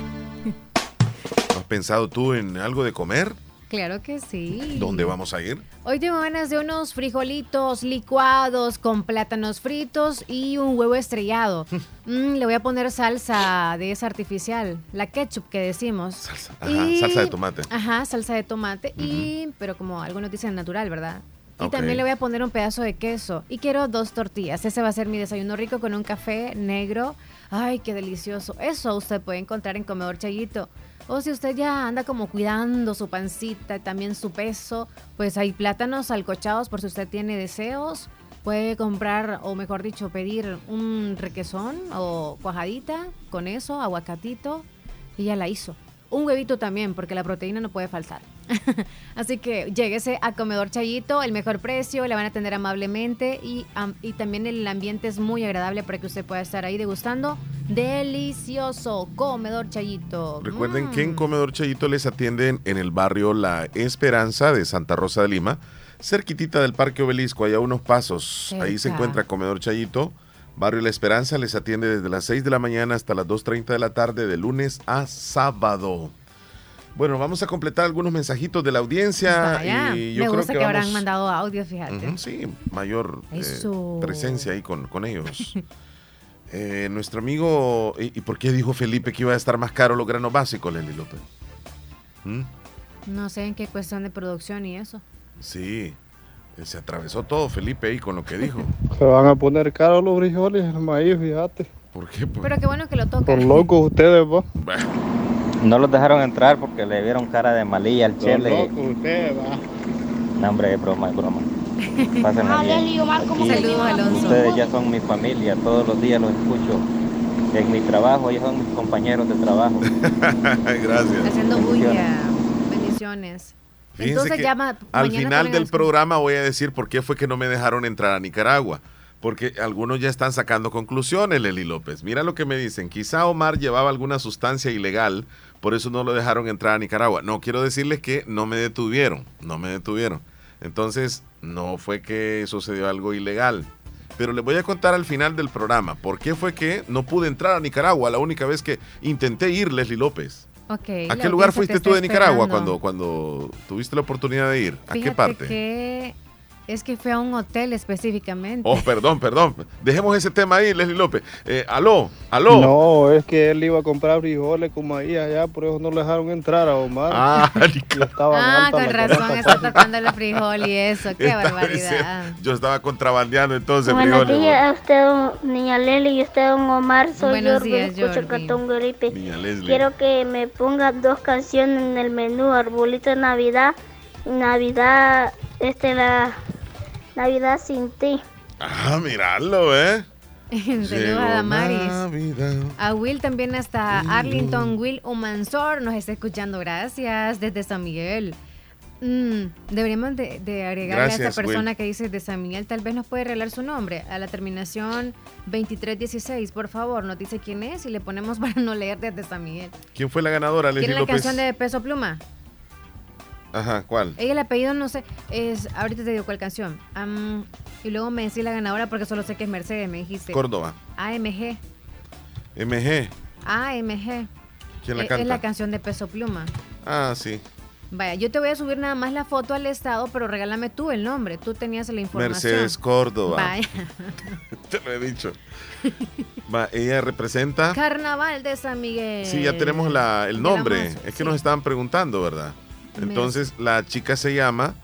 ¿Has pensado tú en algo de comer?
Claro que sí.
¿Dónde vamos a ir?
Hoy tengo ganas de unos frijolitos licuados con plátanos fritos y un huevo estrellado. Mm, le voy a poner salsa de esa artificial, la ketchup que decimos.
Salsa, ajá, salsa de tomate.
Ajá, salsa de tomate y pero como algunos dicen natural, ¿verdad? Y también le voy a poner un pedazo de queso. Y quiero dos tortillas. Ese va a ser mi desayuno rico con un café negro. Ay, qué delicioso. Eso usted puede encontrar en Comedor Chayito. O si usted ya anda como cuidando su pancita y también su peso, pues hay plátanos alcochados por si usted tiene deseos. Puede comprar, o mejor dicho, pedir un requesón o cuajadita con eso, aguacatito, y ya la hizo. Un huevito también, porque la proteína no puede faltar. (laughs) Así que lléguese a Comedor Chayito, el mejor precio, le van a atender amablemente y, am- y también el ambiente es muy agradable para que usted pueda estar ahí degustando. Delicioso, Comedor Chayito.
Recuerden que en Comedor Chayito les atienden en el barrio La Esperanza de Santa Rosa de Lima, cerquitita del Parque Obelisco, allá unos pasos. Ahí se encuentra Comedor Chayito. Barrio La Esperanza les atiende desde las 6 de la mañana hasta las 2.30 de la tarde, de lunes a sábado. Bueno, vamos a completar algunos mensajitos de la audiencia.
Vaya,
y yo
me
creo
gusta
que,
que,
vamos-
habrán mandado audio, fíjate.
Sí, mayor eh, presencia ahí con, con ellos. (laughs) Eh, nuestro amigo, ¿y, y por qué dijo Felipe que iba a estar más caro los granos básicos, Leli López? ¿Mm?
No sé en qué cuestión de producción y eso.
Sí, se atravesó todo Felipe ahí con lo que dijo. (laughs)
Se van a poner caros los frijoles el maíz, fíjate.
¿Por qué?
Pero qué bueno que lo toca.
Por locos ustedes, va.
No los dejaron entrar porque le vieron cara de malilla al
Por
chele.
locos ustedes, va.
No, hombre, es broma, es broma. Pásenla bien.
Saludos, Alonso.
Ustedes ya son mi familia, todos los días los escucho. En mi trabajo, ellos son mis compañeros de trabajo. (laughs)
Gracias.
Haciendo bulla. Bendiciones. Entonces
que
llama.
al final del programa voy a decir por qué fue que no me dejaron entrar a Nicaragua. Porque algunos ya están sacando conclusiones, Leli López. Mira lo que me dicen. Quizá Omar llevaba alguna sustancia ilegal, por eso no lo dejaron entrar a Nicaragua. No, quiero decirles que no me detuvieron. No me detuvieron. Entonces, no fue que sucedió algo ilegal. Pero les voy a contar al final del programa por qué fue que no pude entrar a Nicaragua la única vez que intenté ir, Leslie López.
Ok,
¿A qué lugar fuiste
te
tú de Nicaragua
esperando.
cuando, cuando tuviste la oportunidad de ir? ¿A qué
Fíjate
parte?
que es que fue a un hotel específicamente.
Oh, perdón, perdón. Dejemos ese tema ahí, Leslie López. Eh, aló, aló.
No, es que él iba a comprar frijoles con maíz allá, por eso no le dejaron entrar a Omar.
Ah, (laughs)
Ah, con razón, está tocando el frijol y eso. Qué barbaridad.
yo estaba contrabandeando entonces
Buenos
frijoles.
días a usted, niña Leli, y usted, don Omar. Soy
Buenos
Jordi,
días,
escucho. Cantón Gripe.
Niña Leslie.
Quiero que me pongan dos canciones en el menú, Arbolito de Navidad, Navidad, este, la Navidad sin ti.
Ah, mirarlo, ¿eh? (laughs)
Saludos a Damaris. A Will también hasta Arlington, Will Humansor nos está escuchando. Gracias desde San Miguel. Mm, deberíamos de, de agregarle a esta persona
Will.
que dice de San Miguel, tal vez nos puede regalar su nombre. A la terminación 2316, por favor, nos dice quién es y le ponemos (laughs) para no leer desde San Miguel.
¿Quién fue la ganadora, Leslie
¿Quiere la
López?
canción de Peso Pluma?
Ajá, ¿cuál?
Ella el apellido no sé, es ahorita te digo cuál canción. Am, y luego me decís la ganadora porque solo sé que es Mercedes, me dijiste.
Córdoba.
AMG.
MG.
AMG.
¿Quién la
Es-
canta?
Es la canción de Peso Pluma.
Ah, sí.
Vaya, yo te voy a subir nada más la foto al estado, pero regálame tú el nombre. Tú tenías la información.
Mercedes Córdoba.
Vaya. (laughs)
Te lo he dicho. Va, ella representa.
Carnaval de San Miguel.
Sí, ya tenemos la, el
la
nombre. Es que nos estaban preguntando, ¿verdad? Entonces, la chica se llama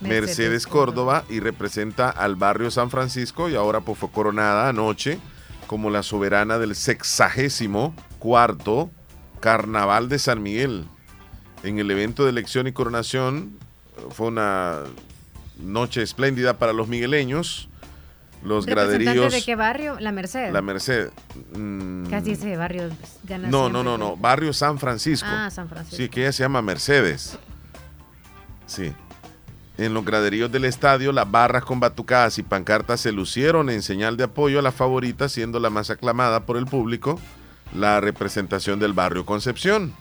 Mercedes
Mercedes Córdoba y representa al barrio San Francisco y ahora pues fue coronada anoche como la soberana del sexagésimo cuarto Carnaval de San Miguel. En el evento de elección y coronación fue una noche espléndida para los migueleños. Los
¿Representante
graderíos.
de qué barrio? La Merced.
La Merced. mm,
Casi ese barrio pues,
no, no, no, no. Barrio San Francisco.
Ah, San Francisco.
Sí, que ella se llama Mercedes. En los graderíos del estadio, las barras con batucadas y pancartas se lucieron en señal de apoyo a la favorita, siendo la más aclamada por el público la representación del barrio Concepción.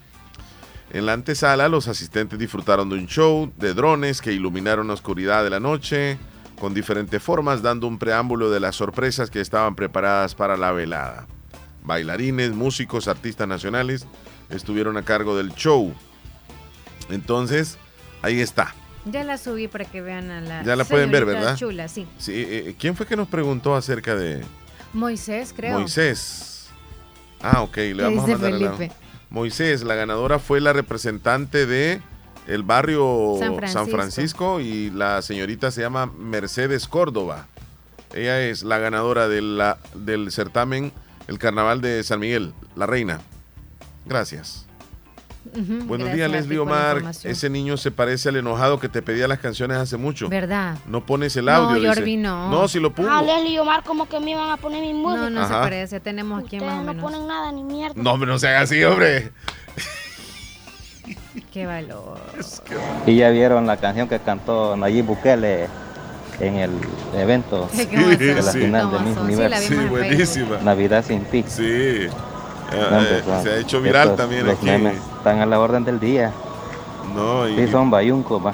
En la antesala, los asistentes disfrutaron de un show de drones que iluminaron la oscuridad de la noche, con diferentes formas, dando un preámbulo de las sorpresas que estaban preparadas para la velada. Bailarines, músicos, artistas nacionales estuvieron a cargo del show. Entonces, ahí está.
Ya la subí para que vean a la.
Ya la pueden ver, ¿verdad?
Chula, sí.
Sí, eh, ¿Quién fue que nos preguntó acerca de
Moisés, creo.
Moisés? Ah, ok, le vamos a mandar
Felipe?
Moisés, la ganadora fue la representante de el barrio
San
San
Francisco.
Francisco. y la señorita se llama Mercedes Córdoba. Ella es la ganadora de la- del certamen El Carnaval de San Miguel, la reina. Gracias. Buenos
gracias
días, Leslie Omar. Ese niño se parece al enojado que te pedía las canciones hace mucho.
¿Verdad?
No pones el
No,
audio. dice.
Jordi, no.
No, si lo pongo.
Ah, Leslie Omar como que me iban a poner mi música.
No, no se parece. Tenemos aquí más o
no
menos.
ponen nada ni mierda.
No, hombre, no se haga así, hombre. (laughs)
Qué valor.
Y ya vieron la canción que cantó Nayib Bukele en el evento (laughs) de la
Sí.
final de
¿Cómo
Miss Universo.
Sí,
en
buenísima.
Navidad sin ti.
Sí. Eh,
No,
eh, se ha hecho viral
estos-
también
los
aquí.
memes están a la orden del día.
No, y,
Sí, son bayuncos, va.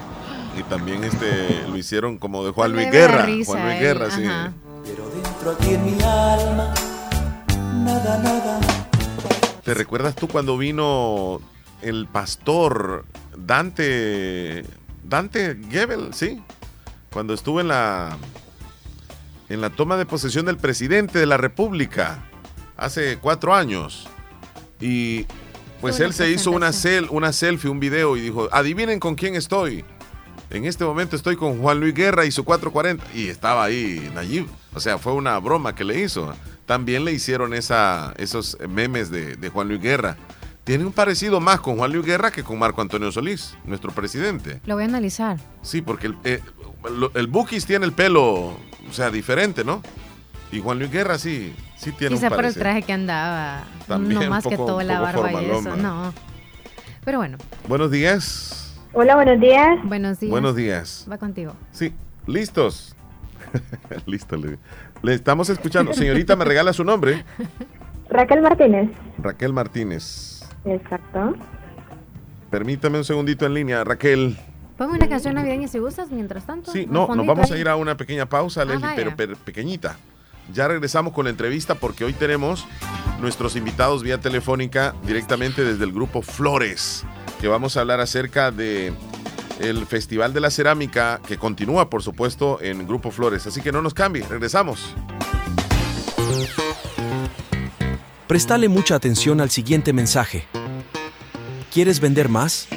y también este lo hicieron como de Juan Luis Guerra.
risa
Juan Luis Guerra, sí.
ajá.
Dentro aquí en mi alma, nada, nada.
¿Te recuerdas tú cuando vino el pastor Dante Dante Gebel, sí? Cuando estuvo en la en la toma de posesión del presidente de la República hace cuatro años y pues él se hizo una, una selfie, un video y dijo, adivinen con quién estoy. En este momento estoy con Juan Luis Guerra y su 440. Y estaba ahí Nayib. O sea, fue una broma que le hizo. También le hicieron esa, esos memes de, de Juan Luis Guerra. Tiene un parecido más con Juan Luis Guerra que con Marco Antonio Solís, nuestro presidente.
Lo voy a analizar.
Sí, porque el, eh, el Bukis tiene el pelo, o sea, diferente, ¿no? Y Juan Luis Guerra sí, sí tiene
Quizá
un
por el traje que andaba.
También
no más que todo la barba y eso. No. Pero bueno,
Buenos días.
Hola, buenos días.
buenos días.
Buenos días.
Va contigo.
Sí, listos. (laughs) Listo, le, le estamos escuchando. Señorita, ¿me regala su nombre?
Raquel Martínez.
Raquel Martínez.
Exacto.
Permítame un segundito en línea, Raquel.
Ponme una canción navideña si gustas mientras tanto.
Sí, no, nos vamos a ir a una pequeña pausa, Leslie,
vaya.
pero, pero pequeñita. Ya regresamos con la entrevista porque hoy tenemos nuestros invitados vía telefónica directamente desde el grupo Flores, que vamos a hablar acerca de el Festival de la Cerámica que continúa, por supuesto, en Grupo Flores. Así que no nos cambie, regresamos.
Prestale mucha atención al siguiente mensaje. ¿Quieres vender más?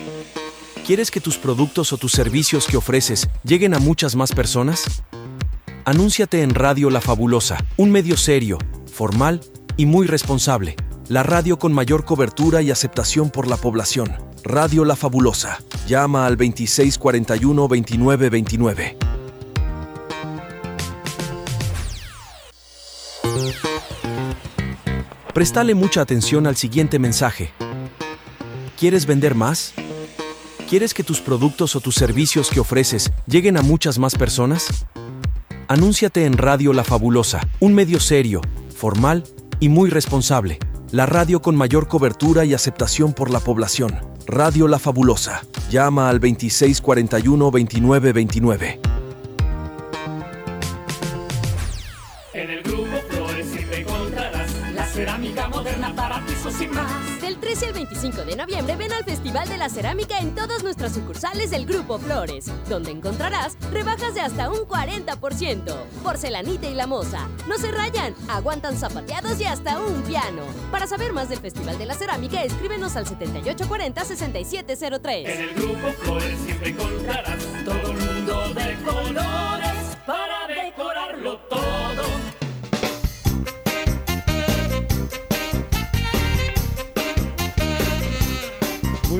¿Quieres que tus productos o tus servicios que ofreces lleguen a muchas más personas? Anúnciate en Radio La Fabulosa, un medio serio, formal y muy responsable. La radio con mayor cobertura y aceptación por la población. Radio La Fabulosa. Llama al 2641-2929. Prestale mucha atención al siguiente mensaje. ¿Quieres vender más? ¿Quieres que tus productos o tus servicios que ofreces lleguen a muchas más personas? Anúnciate en Radio La Fabulosa, un medio serio, formal y muy responsable. La radio con mayor cobertura y aceptación por la población. Radio La Fabulosa. Llama al
2641 2929. 25 de noviembre ven al Festival de la Cerámica en todas nuestras sucursales del Grupo Flores, donde encontrarás rebajas de hasta un 40%. Porcelanita y la moza. No se rayan, aguantan zapateados y hasta un piano. Para saber más del Festival de la Cerámica, escríbenos al 7840-6703.
En el grupo Flores siempre encontrarás todo el mundo de colores para decorarlo todo.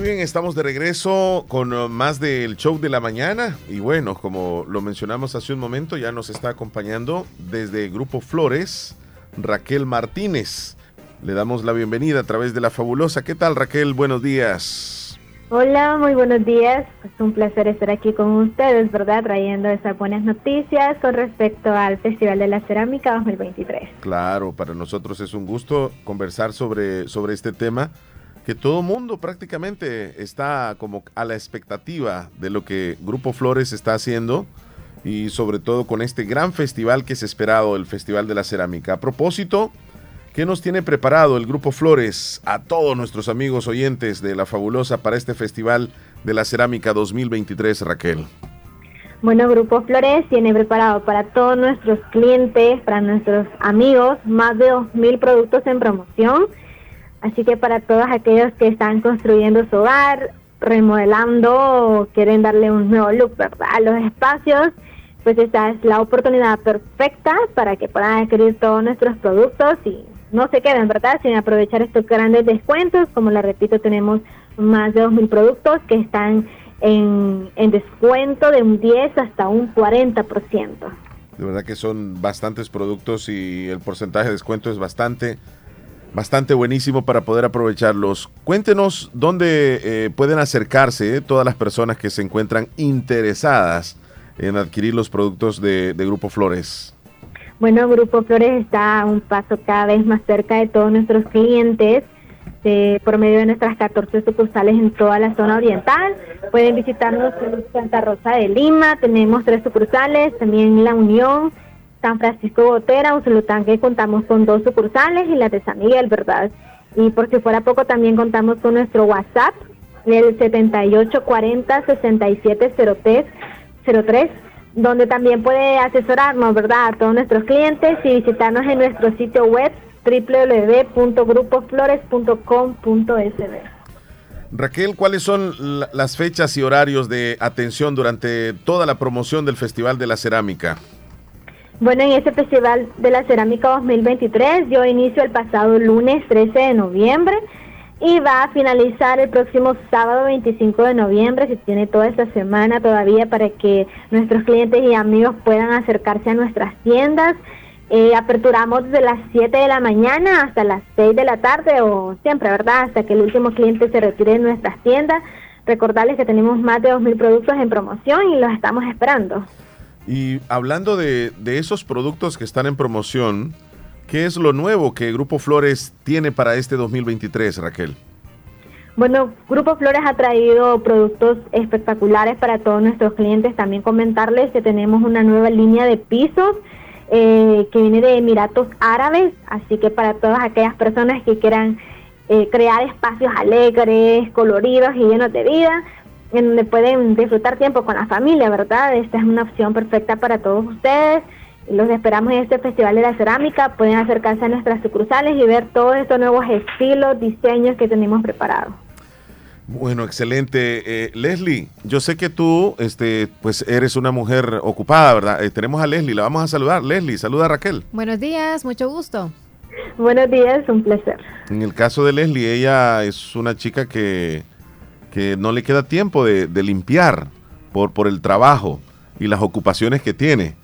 Muy bien, estamos de regreso con uh, más del show de la mañana. Y bueno, como lo mencionamos hace un momento, ya nos está acompañando desde Grupo Flores Raquel Martínez. Le damos la bienvenida a través de la fabulosa. ¿Qué tal Raquel? Buenos días.
Hola, muy buenos días. Es un placer estar aquí con ustedes, ¿verdad? Trayendo esas buenas noticias con respecto al Festival de la Cerámica 2023.
Claro, para nosotros es un gusto conversar sobre, sobre este tema que todo mundo prácticamente está como a la expectativa de lo que Grupo Flores está haciendo y sobre todo con este gran festival que es esperado, el Festival de la Cerámica. A propósito, ¿qué nos tiene preparado el Grupo Flores a todos nuestros amigos oyentes de La Fabulosa para este Festival de la Cerámica 2023, Raquel?
Bueno, Grupo Flores tiene preparado para todos nuestros clientes, para nuestros amigos, más de 2.000 productos en promoción. Así que para todos aquellos que están construyendo su hogar, remodelando o quieren darle un nuevo look ¿verdad? a los espacios, pues esta es la oportunidad perfecta para que puedan adquirir todos nuestros productos y no se queden, ¿verdad? Sin aprovechar estos grandes descuentos. Como les repito, tenemos más de 2.000 productos que están en, en descuento de un 10 hasta un 40%.
De verdad que son bastantes productos y el porcentaje de descuento es bastante, bastante buenísimo para poder aprovecharlos. Cuéntenos dónde eh, pueden acercarse todas las personas que se encuentran interesadas en adquirir los productos de, Grupo Flores.
Bueno, Grupo Flores está un paso cada vez más cerca de todos nuestros clientes eh, por medio de nuestras 14 sucursales en toda la zona oriental. Pueden visitarnos en Santa Rosa de Lima, tenemos tres sucursales, también La Unión, San Francisco Botera, Usulután, que contamos con dos sucursales y la de San Miguel, ¿verdad? Y por si fuera poco, también contamos con nuestro WhatsApp, el 7840-6703, donde también puede asesorarnos, ¿verdad?, a todos nuestros clientes y visitarnos en nuestro sitio web www.grupoflores.com.sb.
Raquel, ¿cuáles son las fechas y horarios de atención durante toda la promoción del Festival de la Cerámica?
Bueno, en este Festival de la Cerámica 2023 yo inicio el pasado lunes 13 de noviembre y va a finalizar el próximo sábado 25 de noviembre, si tiene toda esta semana todavía para que nuestros clientes y amigos puedan acercarse a nuestras tiendas eh, aperturamos desde las 7 de la mañana hasta las 6 de la tarde o siempre, ¿verdad? Hasta que el último cliente se retire de nuestras tiendas. Recordarles que tenemos más de 2.000 productos en promoción y los estamos esperando.
Y hablando de, de esos productos que están en promoción, ¿qué es lo nuevo que Grupo Flores tiene para este 2023, Raquel?
Bueno, Grupo Flores ha traído productos espectaculares para todos nuestros clientes. También comentarles que tenemos una nueva línea de pisos eh, que viene de Emiratos Árabes, así que para todas aquellas personas que quieran eh, crear espacios alegres, coloridos y llenos de vida, en donde pueden disfrutar tiempo con la familia, ¿verdad? Esta es una opción perfecta para todos ustedes. Los esperamos en este Festival de la Cerámica. Pueden acercarse a nuestras sucursales y ver todos estos nuevos estilos, diseños que tenemos preparados.
Bueno, excelente. Eh, Leslie, yo sé que tú este, pues eres una mujer ocupada, ¿verdad? Eh, tenemos a Leslie, la vamos a saludar. Leslie, saluda a Raquel.
Buenos días, mucho gusto.
Buenos días, un placer.
En el caso de Leslie, ella es una chica que, que no le queda tiempo de, de limpiar por, por el trabajo y las ocupaciones que tiene.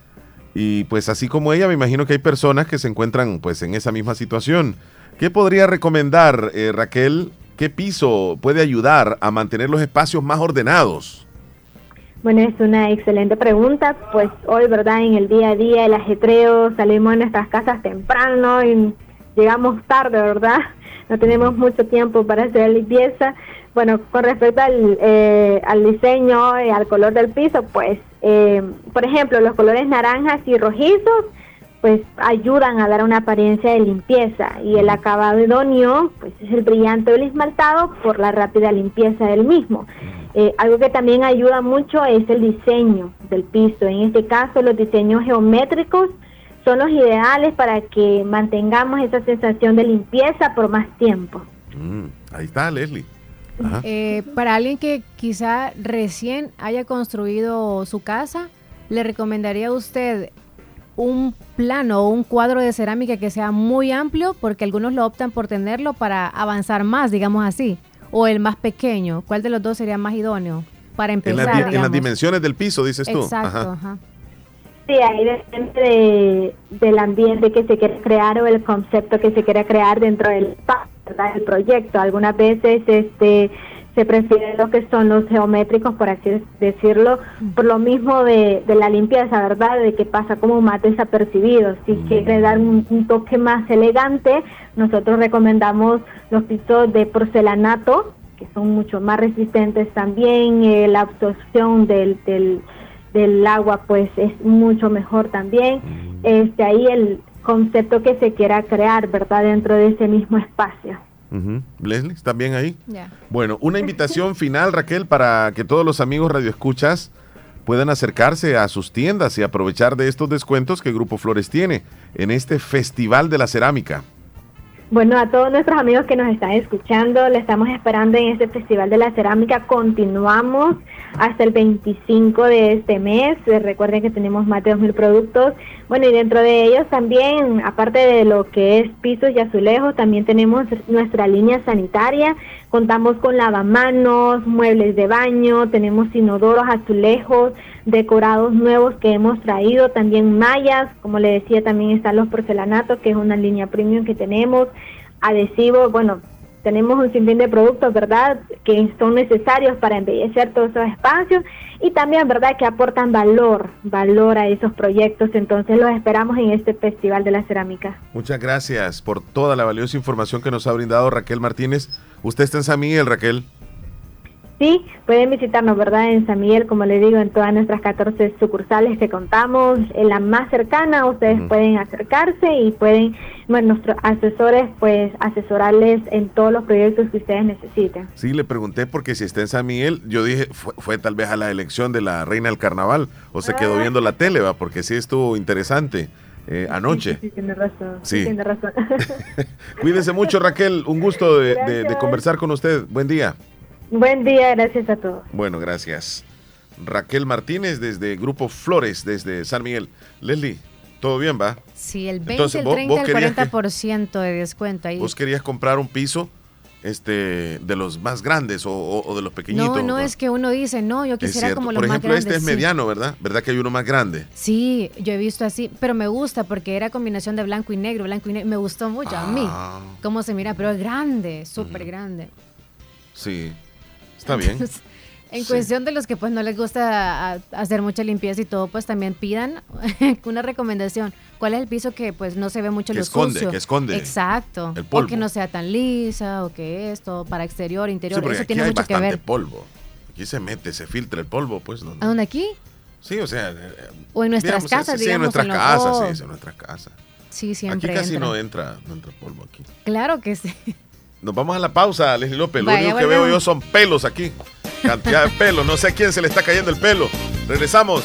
Y pues así como ella, me imagino que hay personas que se encuentran pues en esa misma situación. ¿Qué podría recomendar, eh, Raquel, ¿Qué piso puede ayudar a mantener los espacios más ordenados?
Bueno, es una excelente pregunta. Pues hoy, ¿verdad? En el día a día, el ajetreo, salimos de nuestras casas temprano y llegamos tarde, ¿verdad? No tenemos mucho tiempo para hacer limpieza. Bueno, con respecto al, eh, al diseño y al color del piso, pues, eh, por ejemplo, los colores naranjas y rojizos pues ayudan a dar una apariencia de limpieza y el acabado idóneo pues es el brillante del esmaltado por la rápida limpieza del mismo. Eh, algo que también ayuda mucho es el diseño del piso. En este caso los diseños geométricos son los ideales para que mantengamos esa sensación de limpieza por más tiempo.
Mm, ahí está Leslie.
Eh, para alguien que quizá recién haya construido su casa, ¿le recomendaría a usted un plano o un cuadro de cerámica que sea muy amplio, porque algunos lo optan por tenerlo para avanzar más, digamos así, o el más pequeño. ¿Cuál de los dos sería más idóneo para empezar?
En, las dimensiones del piso, dices tú.
Exacto, ajá. Sí, ahí depende del ambiente que se quiere crear o el concepto que se quiere crear dentro del, del proyecto. Algunas veces este se prefieren lo que son los geométricos, por así decirlo, por lo mismo de, la limpieza, ¿verdad? De que pasa como más desapercibido. Si quiere dar un, toque más elegante, nosotros recomendamos los pisos de porcelanato, que son mucho más resistentes también, eh, la absorción del, del, del agua pues es mucho mejor también. Este ahí el concepto que se quiera crear, ¿verdad? Dentro de ese mismo espacio.
Ujú. Leslie, ¿estás bien ahí?
Ya.
Bueno, una invitación (laughs) final, Raquel, para que todos los amigos radioescuchas puedan acercarse a sus tiendas y aprovechar de estos descuentos que Grupo Flores tiene en este Festival de la Cerámica.
Bueno, a todos nuestros amigos que nos están escuchando, le estamos esperando en este Festival de la Cerámica. Continuamos hasta el 25 de este mes. Eh, Recuerden que tenemos más de 2.000 productos. Bueno, y dentro de ellos también, aparte de lo que es pisos y azulejos, también tenemos nuestra línea sanitaria. Contamos con lavamanos, muebles de baño, tenemos inodoros, azulejos, decorados nuevos que hemos traído, también mallas, como le decía, también están los porcelanatos, que es una línea premium que tenemos, adhesivos, bueno, tenemos un sinfín de productos, ¿verdad?, que son necesarios para embellecer todos esos espacios y también, ¿verdad?, que aportan valor, valor a esos proyectos. Entonces los esperamos en este Festival de la Cerámica.
Muchas gracias por toda la valiosa información que nos ha brindado Raquel Martínez. Usted está en San Miguel, Raquel.
Sí, pueden visitarnos, ¿verdad? En San Miguel, como le digo, en todas nuestras 14 sucursales que contamos, en la más cercana, ustedes pueden acercarse y pueden, bueno, nuestros asesores, pues, asesorarles en todos los proyectos que ustedes necesiten.
Sí, le pregunté porque si está en San Miguel, yo dije, fue, fue tal vez a la elección de la reina del carnaval o se quedó viendo la tele, va, porque sí estuvo interesante eh, anoche.
Sí, sí, tiene razón.
Sí.
Sí, tiene razón. (laughs)
Cuídese mucho, Raquel. Un gusto de, de- de conversar con usted. Buen día.
Buen día, gracias a todos.
Bueno, gracias. Raquel Martínez desde Grupo Flores, desde San Miguel. Leslie, ¿todo bien, va?
Sí, el 20,
Entonces,
el
vos-
30,
vos
el
querías que-
40% de descuento ahí.
¿Vos querías comprar un piso este, de los más grandes o, o- o de los pequeñitos?
No, no es que uno dice, no, yo quisiera como los
Por
más
ejemplo,
grandes.
este es
sí.
mediano, ¿verdad? ¿Verdad que hay uno más grande?
Sí, yo he visto así, pero me gusta porque era combinación de blanco y negro, blanco y negro. Me gustó mucho a mí.
Ah.
Cómo se mira, pero es grande, súper grande.
Sí. Está bien.
Entonces, (laughs) En
Sí.
cuestión de los que pues no les gusta a- hacer mucha limpieza y todo, pues también pidan (laughs) una recomendación. ¿Cuál es el piso que pues no se ve mucho
Que
lo
esconde,
sucio?
que esconde
Exacto.
el polvo.
O que no sea tan lisa o que esto, para exterior, interior.
Sí, porque
Eso
aquí
tiene
hay
mucho que
bastante
ver.
polvo. Aquí se mete, se filtra el polvo, pues. ¿no?
¿A dónde aquí?
Sí, o sea. eh,
O en nuestras
digamos,
casas,
sí,
digamos.
en nuestras
en
casas, sí, en nuestras casas.
Sí, siempre
Aquí casi
entra.
no entra, no entra polvo aquí.
Claro que sí.
Nos vamos a la pausa, Leslie López. Lo
Vaya,
único que veo yo son pelos aquí. Cantidad de pelos. No sé a quién se le está cayendo el pelo. Regresamos.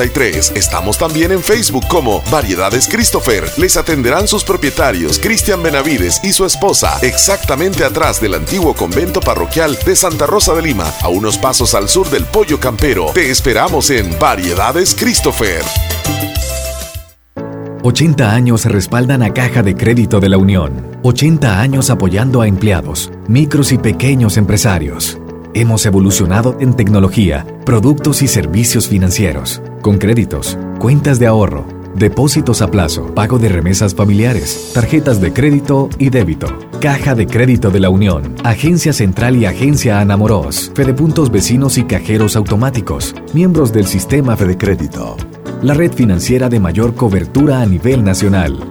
5083. Estamos también en Facebook como Variedades Christopher. Les atenderán sus propietarios Cristian Benavides y su esposa, exactamente atrás del antiguo convento parroquial de Santa Rosa de Lima, a unos pasos al sur del Pollo Campero. Te esperamos en Variedades Christopher.
80 años respaldan a Caja de Crédito de la Unión. 80 años apoyando a empleados, micros y pequeños empresarios. Hemos evolucionado en tecnología, productos y servicios financieros, con créditos, cuentas de ahorro, depósitos a plazo, pago de remesas familiares, tarjetas de crédito y débito. Caja de Crédito de la Unión, Agencia Central y Agencia Anamoros, Fedepuntos Vecinos y Cajeros Automáticos, miembros del sistema Fede Crédito. La red financiera de mayor cobertura a nivel nacional.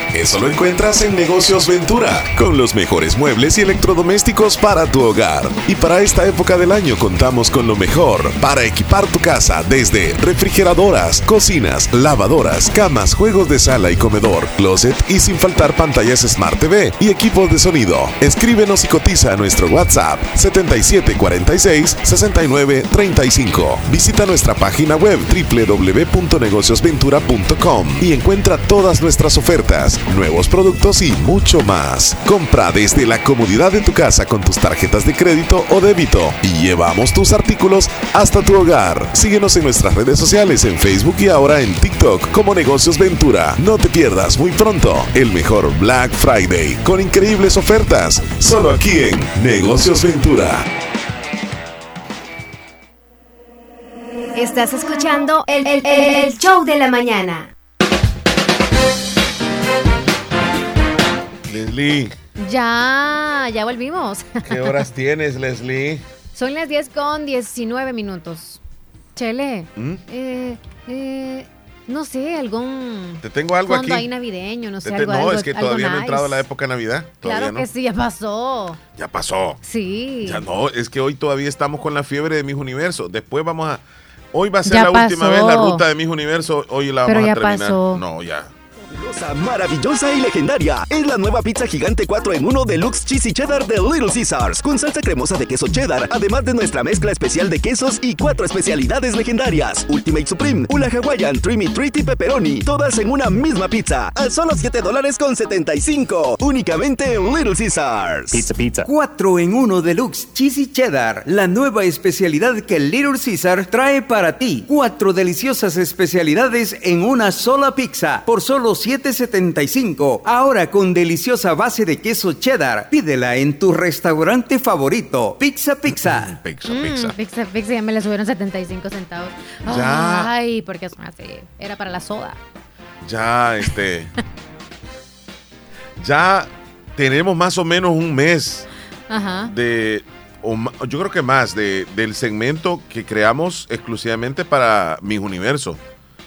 Eso lo encuentras en Negocios Ventura, con los mejores muebles y electrodomésticos para tu hogar. Y para esta época del año contamos con lo mejor para equipar tu casa desde refrigeradoras, cocinas, lavadoras, camas, juegos de sala y comedor, closet y sin faltar pantallas Smart TV y equipos de sonido. Escríbenos y cotiza a nuestro WhatsApp 7746-6935. Visita nuestra página web www.negociosventura.com y encuentra todas nuestras ofertas, nuevos productos y mucho más. Compra desde la comodidad de tu casa con tus tarjetas de crédito o débito y llevamos tus artículos hasta tu hogar. Síguenos en nuestras redes sociales en Facebook y ahora en TikTok como Negocios Ventura. No te pierdas muy pronto el mejor Black Friday con increíbles ofertas, solo aquí en Negocios Ventura.
Estás escuchando el, el- el show de la mañana.
Leslie,
Ya, ya volvimos.
¿qué horas (laughs) tienes, Leslie?
Son las 10 con 19 minutos. Chele,
¿Mm?
eh, eh, no sé, algún
Te tengo algo
fondo
aquí.
ahí navideño, no sé,
Te-
algo,
no,
algo-
es que
algo
todavía no ha
nice.
entrado la época de Navidad. Todavía
Claro
no.
que sí, ya pasó.
Ya pasó.
Sí.
Ya no, es que hoy todavía estamos con la fiebre de mis universos. Después vamos a. Hoy va a ser
Ya
la última vez la ruta de mis universos. Hoy la
Pero
vamos
ya
a terminar.
pasó.
No, ya.
Maravillosa y legendaria. Es la nueva pizza gigante 4 en 1 Deluxe Cheesy Cheddar de Little Caesars. Con salsa cremosa de queso cheddar, además de nuestra mezcla especial de quesos y cuatro especialidades legendarias. Ultimate Supreme, Ula Hawaiian, Trimmy Treat y Pepperoni. Todas en una misma pizza. A solo 7 dólares con 75. Únicamente en Little Caesars.
Pizza, pizza. 4 en 1 Deluxe Cheesy Cheddar, la nueva especialidad que Little Caesar trae para ti. Cuatro deliciosas especialidades en una sola pizza por solo 7.75. Ahora con deliciosa base de queso cheddar. Pídela en tu restaurante favorito. Pizza Pizza.
Pizza,
Mm, pizza, pizza, ya me le subieron 75 centavos.
Ya.
Ay, porque son así. Era para la soda.
Ya, este. ya tenemos más o menos un mes
Ajá.
de. o yo creo que más de, del segmento que creamos exclusivamente para Mis Universo.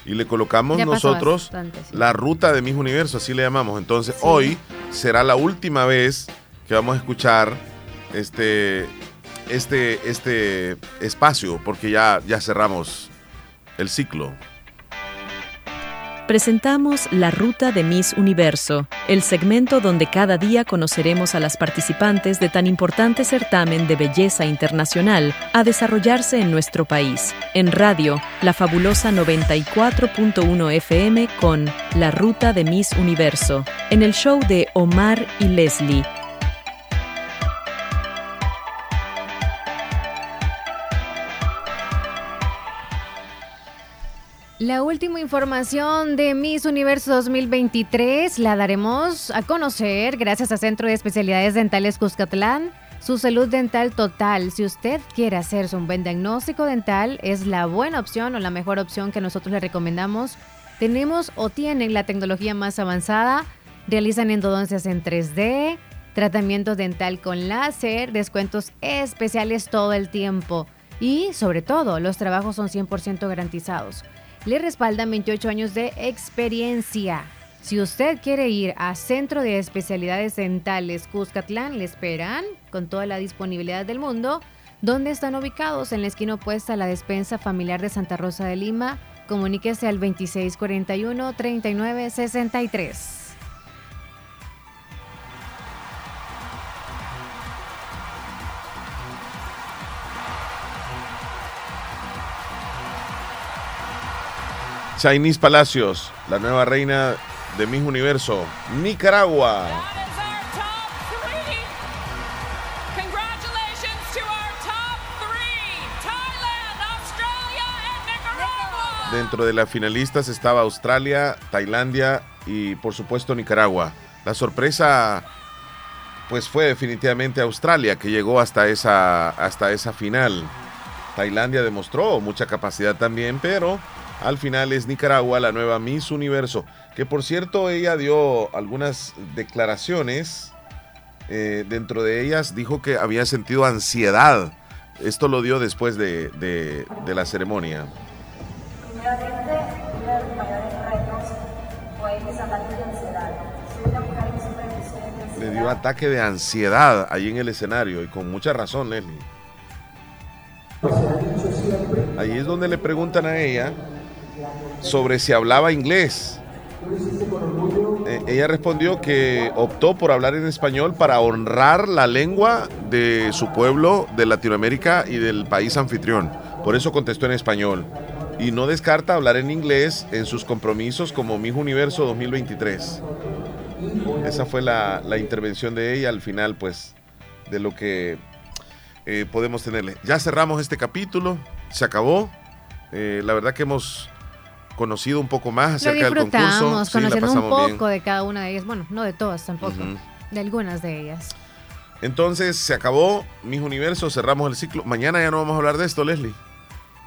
Y le colocamos
Ya
nosotros
bastante, sí.
la ruta de Mis Universo, así le llamamos. Entonces, hoy será la última vez que vamos a escuchar este, este, este espacio, porque ya, ya cerramos el ciclo.
Presentamos La Ruta de Miss Universo, el segmento donde cada día conoceremos a las participantes de tan importante certamen de belleza internacional a desarrollarse en nuestro país. En radio, la fabulosa 94.1 FM con La Ruta de Miss Universo, en el show de Omar y Leslie.
La última información de Miss Universo 2023 la daremos a conocer gracias a Centro de Especialidades Dentales Cuscatlán. Su salud dental total. Si usted quiere hacerse un buen diagnóstico dental, es la buena opción o la mejor opción que nosotros le recomendamos. Tenemos o tienen la tecnología más avanzada. Realizan endodoncias en 3D, tratamiento dental con láser, descuentos especiales todo el tiempo. Y sobre todo, los trabajos son 100% garantizados. Le respaldan 28 años de experiencia. Si usted quiere ir a Centro de Especialidades Dentales Cuscatlán, le esperan con toda la disponibilidad del mundo. ¿Dónde están ubicados? En la esquina opuesta a la despensa familiar de Santa Rosa de Lima. Comuníquese al 2641-3963.
Chinese Palacios, la nueva reina de Miss Universo, Nicaragua. Dentro de las finalistas estaba Australia, Tailandia y por supuesto Nicaragua. La sorpresa
pues fue definitivamente Australia que llegó hasta esa, hasta esa final. Tailandia demostró mucha capacidad también, pero al final es Nicaragua la nueva Miss Universo, que por cierto ella dio algunas declaraciones, eh, dentro de ellas dijo que había sentido ansiedad. Esto lo dio después de, de- de la ceremonia.
Primeramente, uno de los mayores retos fue mis ataques de ansiedad. Soy una mujer que sufre de crisis de ansiedad.
Le dio ataque de ansiedad ahí en el escenario y con mucha razón, Leslie. Ahí es donde le preguntan a ella sobre si hablaba inglés. Eh, ella respondió que optó por hablar en español para honrar la lengua de su pueblo, de Latinoamérica y del país anfitrión. Por eso contestó en español. Y no descarta hablar en inglés en sus compromisos como Miss Universo 2023. Esa fue la, la intervención de ella al final, pues, de lo que eh, podemos tenerle. Ya cerramos este capítulo, se acabó. Eh, la verdad que hemos conocido un poco más acerca del concurso.
disfrutamos,
Sí,
conociendo un poco
bien.
de cada una de ellas. Bueno, no de todas tampoco,
Ujú.
de algunas de ellas.
Entonces se acabó Mis Universo, cerramos el ciclo. Mañana ya no vamos a hablar de esto, Leslie.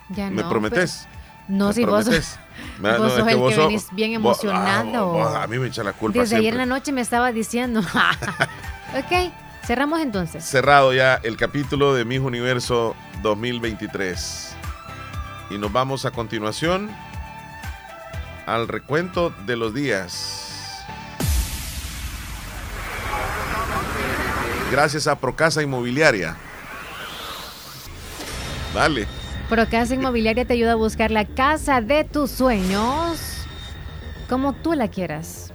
Ya
¿Me
no,
prometes?
pero- No,
¿Me
si vos,
prometes? (laughs) Me-
vos
no, es
sos
que
el
vos
que
sos-
venís bien
vos-
emocionado.
ah, vos- a mí me echa la culpa
Desde ayer en
siempre.
la noche me estaba diciendo. (laughs) ok, cerramos entonces.
cerrado ya el capítulo de Mis Universo 2023. Y nos vamos a continuación al recuento de los días. Gracias a Procasa Inmobiliaria. Dale.
Procasa Inmobiliaria te ayuda a buscar la casa de tus sueños como tú la quieras.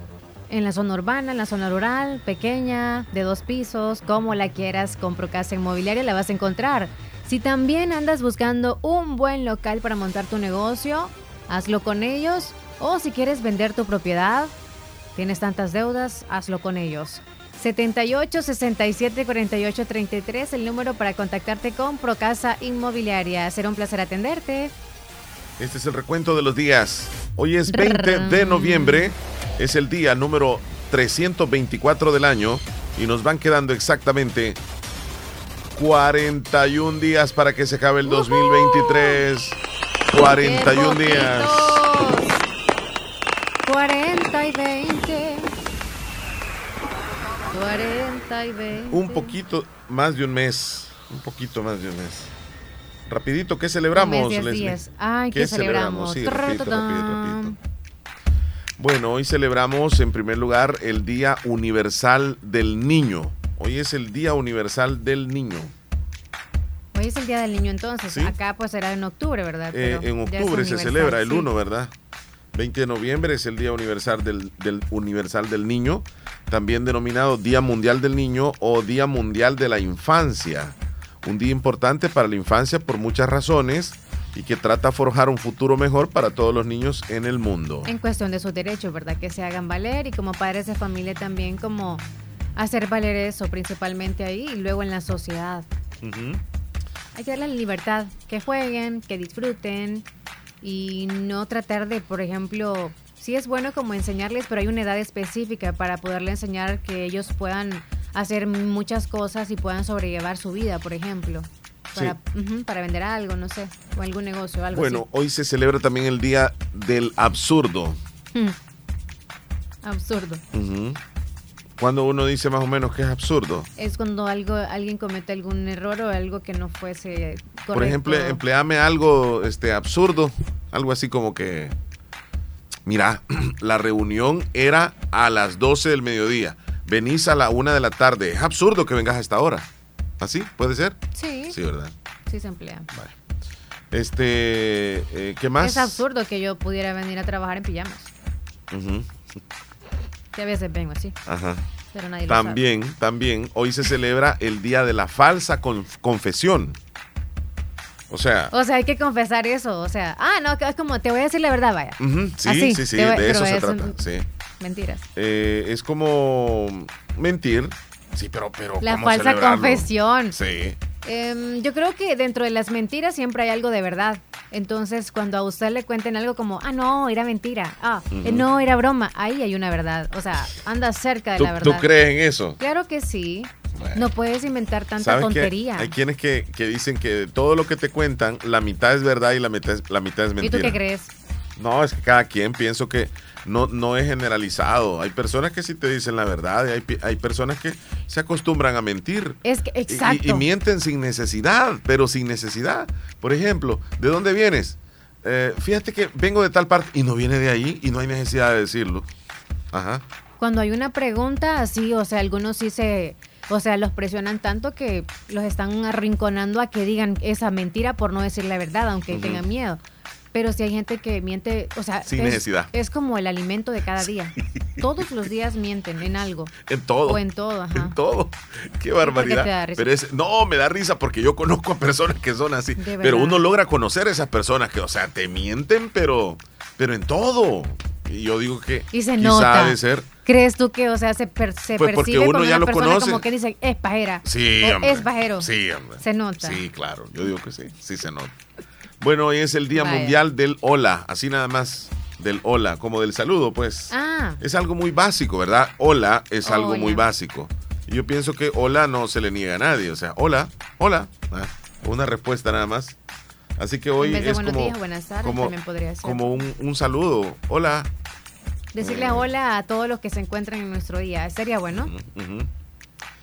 En la zona urbana, en la zona rural, pequeña, de dos pisos, como la quieras, con Procasa Inmobiliaria la vas a encontrar. Si también andas buscando un buen local para montar tu negocio, hazlo con ellos. O si quieres vender tu propiedad, tienes tantas deudas, hazlo con ellos. 78 67 48 33, el número para contactarte con Procasa Inmobiliaria. Será un placer atenderte.
Este es el recuento de los días. Hoy es 20 de noviembre, es el día número 324 del año y nos van quedando exactamente 41 días para que se acabe el 2023. 41 días.
40 y 20. 40 y 20.
Un poquito más de un mes. Un poquito más de un mes. Rapidito, ¿qué celebramos,
mes,
Leslie?
días. Ay, ¿qué celebramos?
Sí, rapidito, rapidito, rapidito. Bueno, hoy celebramos en primer lugar el Día Universal del Niño. Hoy es el Día Universal del Niño.
Hoy es el Día del Niño entonces.
Sí.
Acá pues será en octubre, ¿verdad?
Eh,
Pero
en
ya es
octubre se celebra el
sí.
1, ¿verdad? 20 de noviembre es el Día Universal del, del Universal del Niño, también denominado Día Mundial del Niño o Día Mundial de la Infancia. Un día importante para la infancia por muchas razones y que trata de forjar un futuro mejor para todos los niños en el mundo.
En cuestión de sus derechos, ¿verdad? Que se hagan valer y como padres de familia también como hacer valer eso principalmente ahí y luego en la sociedad.
Ujú.
Hay que darles la libertad, que jueguen, que disfruten y no tratar de, por ejemplo, sí es bueno como enseñarles, pero hay una edad específica para poderle enseñar que ellos puedan hacer muchas cosas y puedan sobrellevar su vida, por ejemplo. Para, vender algo, no sé, o algún negocio, algo
Bueno, hoy se celebra también el Día del Absurdo.
Hmm. Absurdo.
Ujú. Cuando uno dice más o menos que es absurdo.
Es cuando algo, alguien comete algún error o algo que no fuese correcto.
Por ejemplo, empleame algo este, absurdo, algo así como que, mira, (clears throat) la reunión era a las 12 del mediodía, venís a la 1 de la tarde, es absurdo que vengas a esta hora. ¿Así? ¿Puede ser?
Sí.
Sí, ¿verdad?
Sí se emplea.
Este, eh, ¿qué más?
Es absurdo que yo pudiera venir a trabajar en pijamas.
Ujú,
Que a veces vengo así.
Ajá.
Pero nadie lo sabe.
También, también, hoy se celebra el Día de la Falsa Conf- Confesión. O sea,
O sea, hay que confesar eso. O sea, ah, no, es como, te voy a decir la verdad, vaya.
sí,
Así,
sí, sí,
voy-
de eso se
es
trata.
un-
Sí.
Mentiras.
Eh, es como mentir. Sí, pero, pero
La
¿cómo
falsa
celebrarlo?
confesión.
Sí.
Em, yo creo que dentro de las mentiras siempre hay algo de verdad. Entonces, cuando a usted le cuenten algo como, ah, no, era mentira, ah, eh, no, era broma, ahí hay una verdad. O sea, anda cerca de
¿Tú,
la
tú
verdad.
crees en eso?
Claro que sí. No puedes inventar tanta tontería.
Hay quienes que, que dicen que todo lo que te cuentan, la mitad es verdad y la mitad es, la mitad es
¿Y
mentira.
tú qué crees?
No, es que cada quien pienso que no, no es generalizado. Hay personas que sí te dicen la verdad y hay, hay personas que se acostumbran a mentir.
Es que,
y-
exacto.
Y, mienten sin necesidad, pero sin necesidad. Por ejemplo, ¿de dónde vienes? Eh, fíjate que vengo de tal parte y no viene de ahí y no hay necesidad de decirlo. Ajá.
Cuando hay una pregunta así, o sea, algunos sí se, o sea, los presionan tanto que los están arrinconando a que digan esa mentira por no decir la verdad, aunque tengan miedo. Pero si hay gente que miente, o sea,
Sin
es,
necesidad.
es como el alimento de cada día. Todos los días mienten en algo.
En todo.
O en todo, ajá.
En todo. Qué
te
barbaridad.
da risa?
Pero es, no, me da risa porque yo conozco a personas que son así. Pero uno logra conocer a esas personas que, o sea, te mienten, pero, pero en todo. Y yo digo que
Y se
quizá
nota.
de ser.
¿Crees tú que, o sea, se, per- se
Pues porque
percibe
uno ya
una
lo
persona
conoce.
como que dice, es pajera?
Sí, hombre.
es pajero.
Sí, hombre.
Se nota.
Sí, claro. Yo digo que sí. Sí se nota. Bueno, hoy es el Día
Vaya.
Mundial del Hola. Así nada más. Del hola, como del saludo, pues.
Ah,
Es algo muy básico, ¿verdad? Hola es algo
Hola.
muy básico. Yo pienso que hola no se le niega a nadie. O sea, hola, hola. Ah, una respuesta nada más. Así que hoy es como,
días, buenas tardes,
como,
también podría ser.
como un, un saludo. Hola.
Decirles hola a todos los que se encuentran en nuestro día. Sería bueno
Ujú.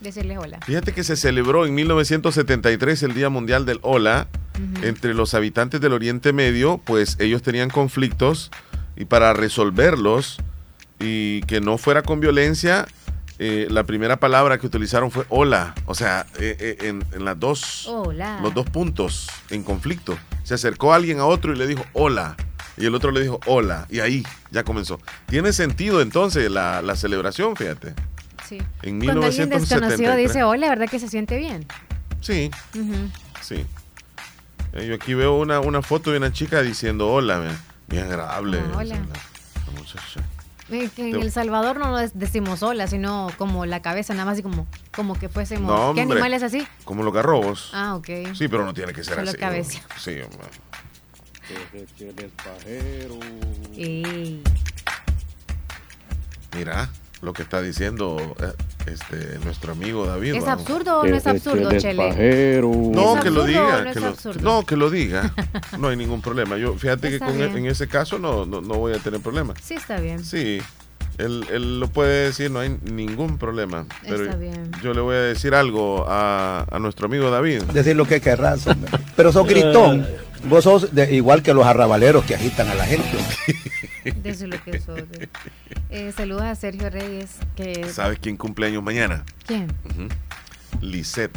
decirles hola.
Fíjate que se celebró en 1973 el Día Mundial del Hola. Entre los habitantes del Oriente Medio, pues ellos tenían conflictos y para resolverlos y que no fuera con violencia, eh, la primera palabra que utilizaron fue hola. O sea, eh, eh, en, en las dos,
Hola.
los dos puntos en conflicto. Se acercó alguien a otro y le dijo hola. Y el otro le dijo hola. Y ahí ya comenzó. Tiene sentido entonces la, la celebración, fíjate.
Sí.
En
Cuando alguien desconocido
1973.
dice hola, ¿verdad que se siente bien?
Sí, sí. Eh, Yo aquí veo una, una foto de una chica diciendo hola, bien, bien agradable.
Ah, hola.
La muchacha.
Eh, que en
Te-
El Salvador no nos decimos hola, sino como la cabeza, nada más así como, como que fuésemos.
No,
¿Qué
hombre.
animal es así?
Como los garrobos.
Ah, ok.
Sí, pero no tiene que ser
Solo
así.
cabeza.
hombre. Sí, hombre.
Ey.
Mira lo que está diciendo eh, este nuestro amigo David.
¿Es
vamos.
absurdo o no es absurdo, Chele?
No,
¿Es
que lo diga.
no
que lo-
absurdo?
no, que lo diga. (laughs) No hay ningún problema. Yo, fíjate que con,
bien.
en ese caso no, no, no voy a tener problema.
Sí, está bien.
Sí, él, él lo puede decir, no hay ningún problema. Pero
Está bien.
yo le voy a decir algo a, a nuestro amigo David.
Decir lo que querrás, hombre. Pero sos gritón. Vos sos de- igual que los arrabaleros que agitan a la gente. (laughs)
De eso es lo que. Eh, saludos a Sergio Reyes. Que...
¿Sabes quién cumple años mañana?
¿Quién?
Ujú. Lisette,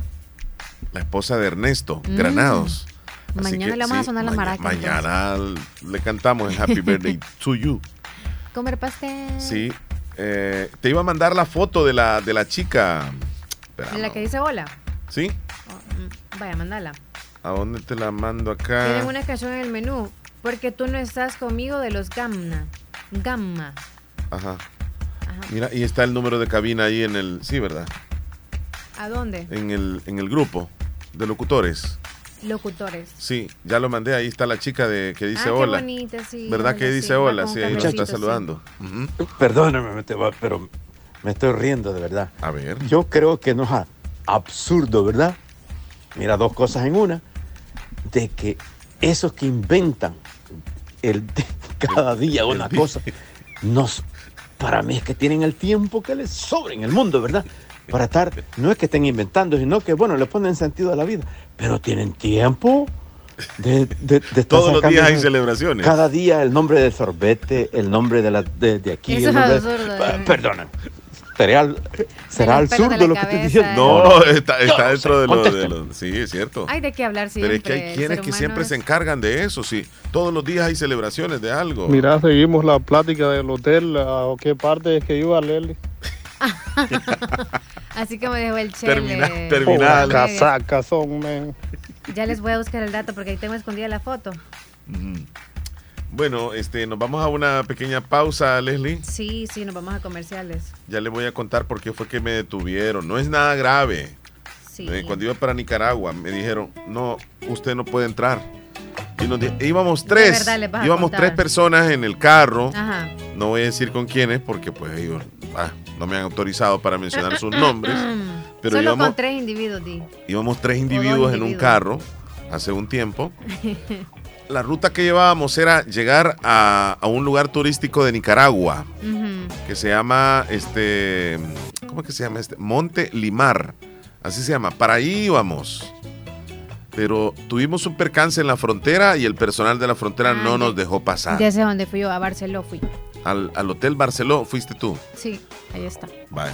la esposa de Ernesto
Mm.
Granados. Así
Mañana
que,
le vamos a sonar la maraca,
Mañana le cantamos en Happy Birthday (laughs) to You.
Comer pastel.
Sí. eh, te iba a mandar la foto de la, de la chica. Espera,
La que dice hola.
¿Sí?
Oh, mm, vaya, mandala.
¿A dónde te la mando acá?
Tienen una canción en el menú. Porque tú no estás conmigo de los Gamma. Gamma.
Ajá.
Ajá.
Mira, y está el número de cabina ahí en el. Sí, ¿verdad?
¿A dónde?
En el, en el grupo de locutores.
Locutores.
Sí, ya lo mandé. Ahí está la chica de que dice
Ah, qué
hola.
bonita, sí,
¿Verdad
hola,
que dice hola? Sí, ahí lo está
sí.
saludando.
Perdóname, pero me estoy riendo de verdad.
A ver.
Yo creo que no es absurdo, ¿verdad? Mira, dos cosas en una. De que esos que inventan el cada día una cosa, nos, para mí es que tienen el tiempo que les sobra en el mundo, ¿verdad? Para estar, no es que estén inventando, sino que, bueno, le ponen sentido a la vida, pero tienen tiempo de, de, de estar (laughs)
Todos los días hay celebraciones.
Cada día el nombre del sorbete, el nombre de, la, de, de aquí.
Eso
el
es
nombre-
eh.
Perdona. ¿Será, será
los pelos de
lo que estoy diciendo?
No, está, dentro de lo, de lo- Sí, es cierto.
Hay de qué hablar siempre.
Pero es que hay quienes que siempre
es-
se encargan de eso, sí. Todos los días hay celebraciones de algo.
Mira, seguimos la plática del hotel. ¿A qué parte es que iba Leli? (laughs)
Así como dijo el Chele.
Termina- terminal.
Oh, casacas son, men.
Ya les voy a buscar el dato porque ahí tengo escondida la foto.
Ujú. Bueno, este, nos vamos a una pequeña pausa, Leslie.
Sí, sí, nos vamos a comerciales.
Ya le voy a contar por qué fue que me detuvieron. No es nada grave.
Sí.
Eh, cuando iba para Nicaragua, me dijeron, no, usted no puede entrar. Y nos di- íbamos tres,
verdad, les
íbamos tres personas en el carro.
Ajá.
No voy a decir con quiénes porque pues ellos, ah,
no me han autorizado para mencionar sus nombres, (clears throat) pero
Solo
íbamos,
con tres individuos, di.
íbamos tres individuos en un
individuos.
carro hace un tiempo. (laughs) La ruta que llevábamos era llegar a, a un lugar turístico de Nicaragua que se llama este ¿cómo es que se llama este? Monte Limar. Así se llama. Para ahí íbamos. Pero tuvimos un percance en la frontera y el personal de la frontera
Ah,
no nos dejó pasar.
Ya sé dónde fui yo, a Barceló fui.
Al, al Hotel Barceló fuiste tú.
Sí, ahí está.
Vaya.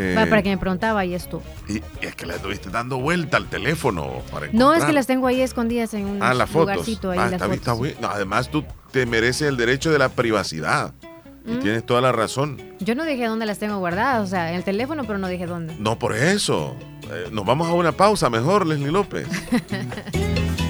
Eh,
Va, para que me preguntaba, ahí estuvo.
y, y es que le estuviste dando vuelta al teléfono para
No, es que las tengo ahí escondidas en un
Ah, las fotos.
lugarcito ahí.
Ah,
las
está
fotos.
No, además, tú te mereces el derecho de la privacidad. Y
Mm.
tienes toda la razón.
Yo no dije dónde las tengo guardadas, o sea, en el teléfono, pero no dije dónde.
No por eso. Eh, nos vamos a una pausa mejor, Leslie López. (laughs)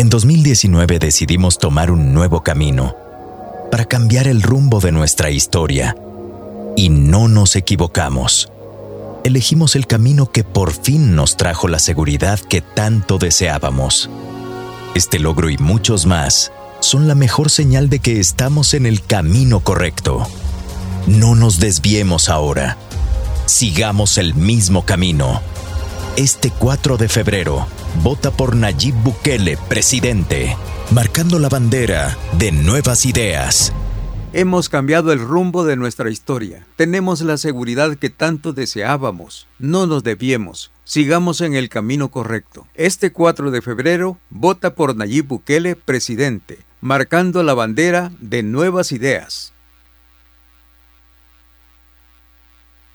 En 2019 decidimos tomar un nuevo camino para cambiar el rumbo de nuestra historia. Y no nos equivocamos. Elegimos el camino que por fin nos trajo la seguridad que tanto deseábamos. Este logro y muchos más son la mejor señal de que estamos en el camino correcto. No nos desviemos ahora. Sigamos el mismo camino. Este 4 de febrero, vota por Nayib Bukele, presidente, marcando la bandera de nuevas ideas.
Hemos cambiado el rumbo de nuestra historia. Tenemos la seguridad que tanto deseábamos. No nos desviemos. Sigamos en el camino correcto. Este 4 de febrero, vota por Nayib Bukele, presidente, marcando la bandera de nuevas ideas.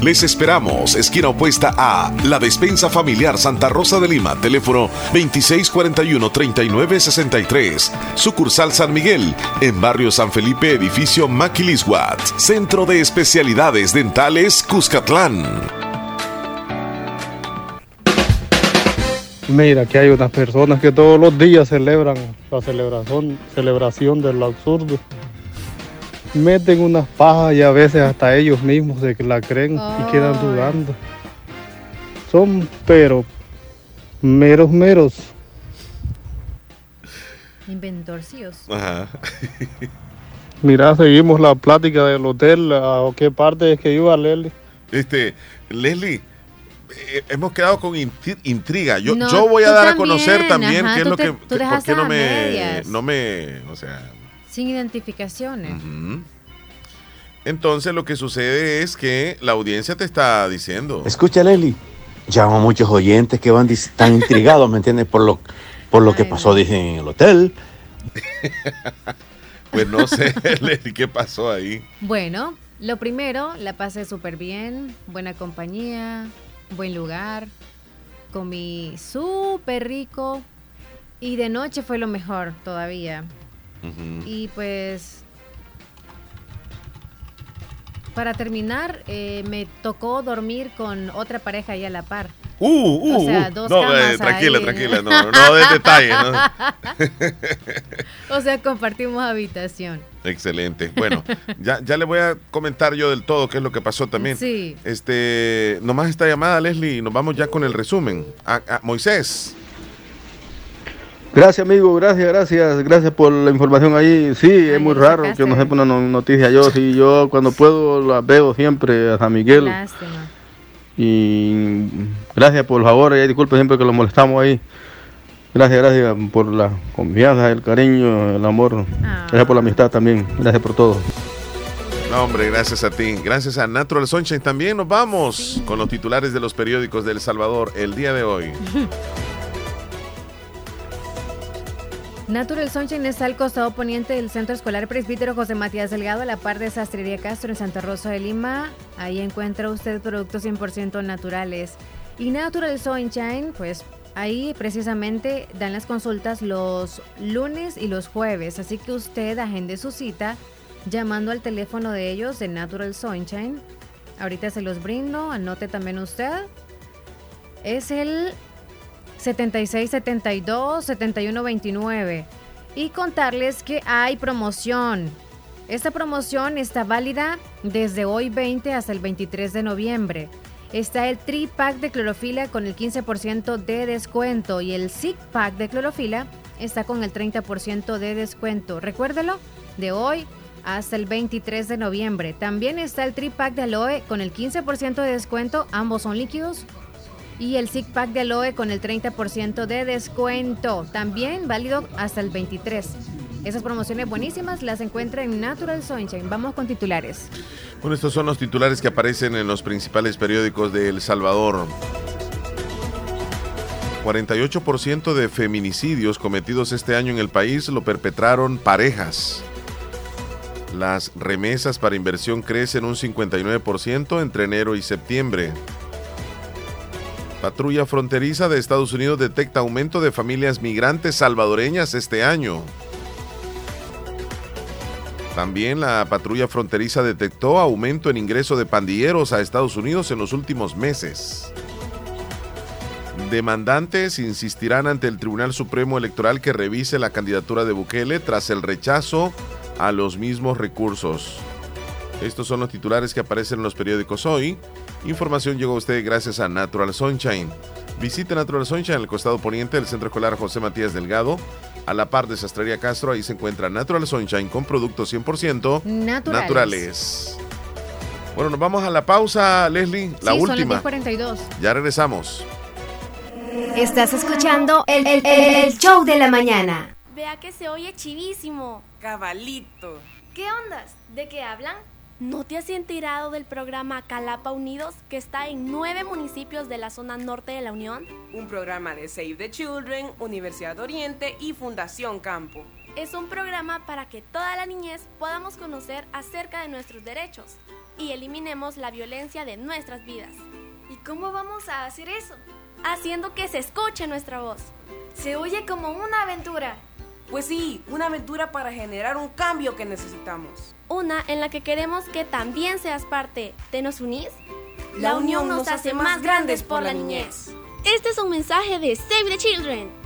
Les esperamos, esquina opuesta a La Despensa Familiar Santa Rosa de Lima, teléfono 2641-3963, sucursal San Miguel, en barrio San Felipe, edificio Maquilisguat, Centro de Especialidades Dentales Cuscatlán.
Mira, que hay unas personas que todos los días celebran la celebración, celebración del absurdo. Meten unas pajas y a veces hasta ellos mismos se la creen y quedan dudando. Son, pero, meros, meros.
Inventorcillos.
Ajá. (laughs)
Mira, seguimos la plática del hotel. ¿A qué parte es que iba Leli?
Este, Leslie, eh, hemos quedado con intri- intriga. Yo,
No,
yo voy a dar a conocer también
ajá,
qué es lo
te-
que, por qué no me,
medias.
no me, o sea,
Sin identificaciones.
entonces lo que sucede es que la audiencia te está diciendo.
Escucha, Leli. Llamo a muchos oyentes que van tan intrigados, ¿me entiendes? Por lo, por lo que pasó, dicen, en el hotel. (laughs)
Pues no sé, (laughs) Leslie, qué pasó ahí.
Bueno, lo primero, la pasé súper bien, buena compañía, buen lugar, comí súper rico y de noche fue lo mejor todavía. Y pues, para terminar, eh, me tocó dormir con otra pareja ahí a la par.
Uh, uh,
O sea,
uh.
dos
no,
camas
eh, tranquila,
ahí.
tranquila, no, no de detalle. ¿no? (laughs)
O sea, compartimos habitación.
Excelente. Bueno, ya, ya le voy a comentar yo del todo qué es lo que pasó también.
Sí.
Este, nomás esta llamada, Leslie, y nos vamos ya con el resumen. A- a- Moisés.
Gracias, amigo, gracias, gracias, gracias por la información ahí. Sí, es muy raro que no sepa una no- noticia. Yo, sí, yo cuando puedo la veo siempre a San Miguel.
Lástima.
Y gracias por el favor, y disculpe siempre que lo molestamos ahí. Gracias, gracias por la confianza, el cariño, el amor. Gracias por la amistad también. Gracias por todo.
No, hombre, gracias a ti. Gracias a Natural Sunshine también nos vamos con los titulares de los periódicos de El Salvador el día de hoy. (laughs)
Natural Sunshine está al costado poniente del Centro Escolar Presbítero José Matías Delgado, a la par de Sastrería Castro en Santa Rosa de Lima. Ahí encuentra usted productos 100% naturales. Y Natural Sunshine, pues ahí precisamente dan las consultas los lunes y los jueves. Así que usted agende su cita llamando al teléfono de ellos de Natural Sunshine. Ahorita se los brindo, anote también usted. Es el 76 72 71 29 y contarles que hay promoción. Esta promoción está válida desde hoy 20 hasta el 23 de noviembre. Está el tri-pack de clorofila con el 15% de descuento y el SIC pack de clorofila está con el 30% de descuento. Recuérdelo, de hoy hasta el 23 de noviembre. También está el tri-pack de aloe con el 15% de descuento. Ambos son líquidos y el Zig Pack de Aloe con el 30% de descuento. También válido hasta el 23. Esas promociones buenísimas las encuentra en Natural Sunshine. Vamos con titulares.
Bueno, estos son los titulares que aparecen en los principales periódicos de El Salvador. 48% de feminicidios cometidos este año en el país lo perpetraron parejas. Las remesas para inversión crecen un 59% entre enero y septiembre. Patrulla fronteriza de Estados Unidos detecta aumento de familias migrantes salvadoreñas este año. También la patrulla fronteriza detectó aumento en ingreso de pandilleros a Estados Unidos en los últimos meses. Demandantes insistirán ante el Tribunal Supremo Electoral que revise la candidatura de Bukele tras el rechazo a los mismos recursos. Estos son los titulares que aparecen en los periódicos hoy. Información llegó a usted gracias a Natural Sunshine. Visite Natural Sunshine en el costado poniente del Centro Escolar José Matías Delgado. A la par de Sastrería Castro, ahí se encuentra Natural Sunshine con productos 100%
Naturales.
naturales. Bueno, nos vamos a la pausa, Leslie, la
sí,
última.
Son las 10:42.
Ya regresamos.
Estás escuchando el, el- el show de la mañana.
Vea que se oye chivísimo.
Cabalito.
¿Qué ondas? ¿De qué hablan? ¿No te has enterado del programa Calapa Unidos que está en nueve municipios de la zona norte de la Unión?
Un programa de Save the Children, Universidad Oriente y Fundación Campo.
Es un programa para que toda la niñez podamos conocer acerca de nuestros derechos y eliminemos la violencia de nuestras vidas. ¿Y cómo vamos a hacer eso? Haciendo que se escuche nuestra voz. Se oye como una aventura.
Pues sí, una aventura para generar un cambio que necesitamos.
Una en la que queremos que también seas parte. ¿Te nos unís?
La unión nos hace más grandes por la niñez.
Este es un mensaje de Save the Children,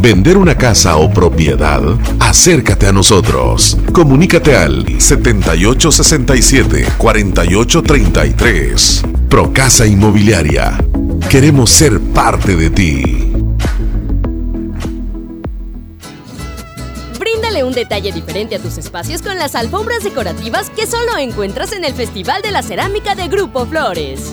vender una casa o propiedad? Acércate a nosotros. Comunícate al 7867-4833. Procasa Inmobiliaria. Queremos ser parte de ti.
Bríndale un detalle diferente a tus espacios con las alfombras decorativas que solo encuentras en el Festival de la Cerámica de Grupo Flores.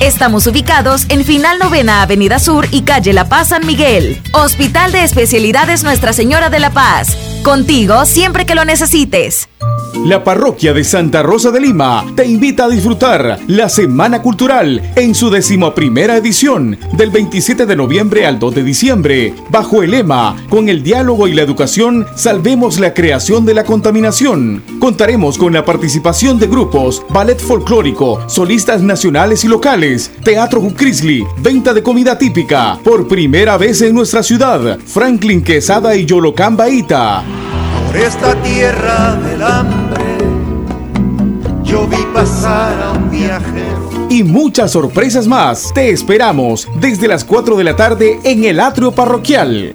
Estamos ubicados en Final Novena Avenida Sur y Calle La Paz San Miguel. Hospital de Especialidades Nuestra Señora de la Paz. Contigo siempre que lo necesites.
La parroquia de Santa Rosa de Lima te invita a disfrutar la Semana Cultural en su decimoprimera edición del 27 de noviembre al 2 de diciembre, bajo el lema Con el diálogo y la educación salvemos la creación de la contaminación. Contaremos con la participación de grupos, ballet folclórico, solistas nacionales y locales, teatro Jucrisli, venta de comida típica, por primera vez en nuestra ciudad, Franklin Quesada y Yolocamba Ita.
Por esta tierra del hambre, yo vi pasar a un viajero.
y muchas sorpresas más. Te esperamos desde las 4 de la tarde en el atrio parroquial.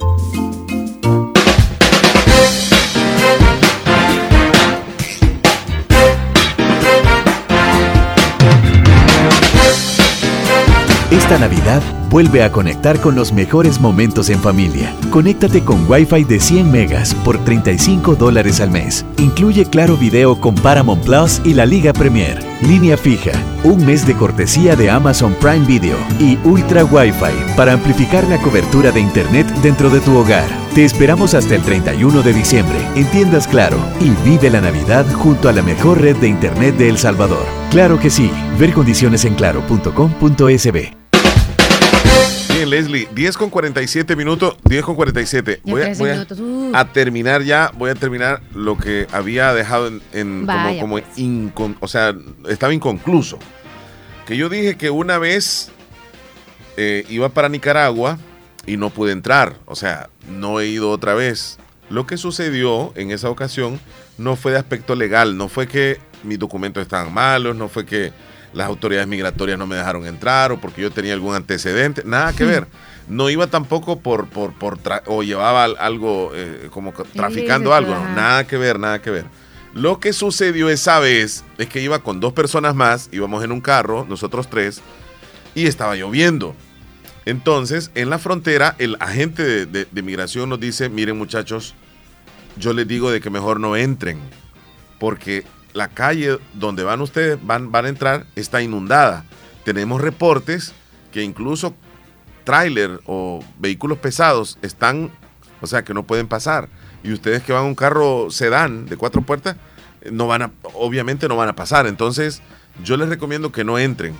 Esta Navidad
Vuelve a conectar con los mejores momentos en familia. Conéctate con Wi-Fi de 100 megas por 35 dólares al mes. Incluye Claro Video con Paramount Plus y la Liga Premier. Línea fija, un mes de cortesía de Amazon Prime Video y Ultra Wi-Fi para amplificar la cobertura de Internet dentro de tu hogar. Te esperamos hasta el 31 de diciembre en tiendas Claro y vive la Navidad junto a la mejor red de Internet de El Salvador. Claro que sí. Ver condiciones en claro.com.sb.
Bien, Leslie, 10 con 47 minutos, 10 con 47.
Ya
Voy, a,
13
voy a-
uh.
a terminar ya, voy a terminar lo que había dejado en, en como, incon- o sea, estaba inconcluso. Que yo dije que una vez eh, iba para Nicaragua y no pude entrar, o sea, no he ido otra vez. Lo que sucedió en esa ocasión no fue de aspecto legal, no fue que mis documentos estaban malos, no fue que las autoridades migratorias no me dejaron entrar o porque yo tenía algún antecedente, nada que ver. No iba tampoco por, por, por tra- o llevaba al- algo eh, como traficando algo, no, nada que ver, nada que ver. Lo que sucedió esa vez es que iba con dos personas más, íbamos en un carro, nosotros tres, y estaba lloviendo. Entonces, en la frontera, el agente de, de- de migración nos dice, miren muchachos, yo les digo de que mejor no entren, porque la calle donde van ustedes, van, van a entrar, está inundada. Tenemos reportes que incluso tráiler o vehículos pesados están, o sea, que no pueden pasar. Y ustedes que van en un carro sedán de cuatro puertas, eh, no van a, obviamente no van a pasar. Entonces, yo les recomiendo que no entren.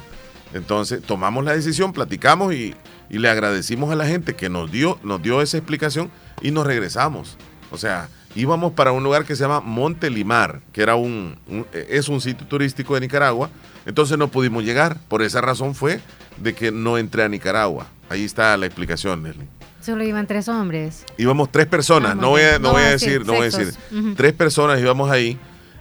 Entonces, tomamos la decisión, platicamos y, y le agradecimos a la gente que nos dio, nos dio esa explicación y nos regresamos. O sea, íbamos para un lugar que se llama Monte Limar, que era un, un- es un sitio turístico de Nicaragua. Entonces no pudimos llegar. Por esa razón fue de que no entré a Nicaragua. Ahí está la explicación, Leslie.
Solo iban tres hombres.
Íbamos tres personas,
Ah,
no voy a, no
No
voy a decir,
decir
no voy a decir.
sexos.
Tres personas íbamos ahí,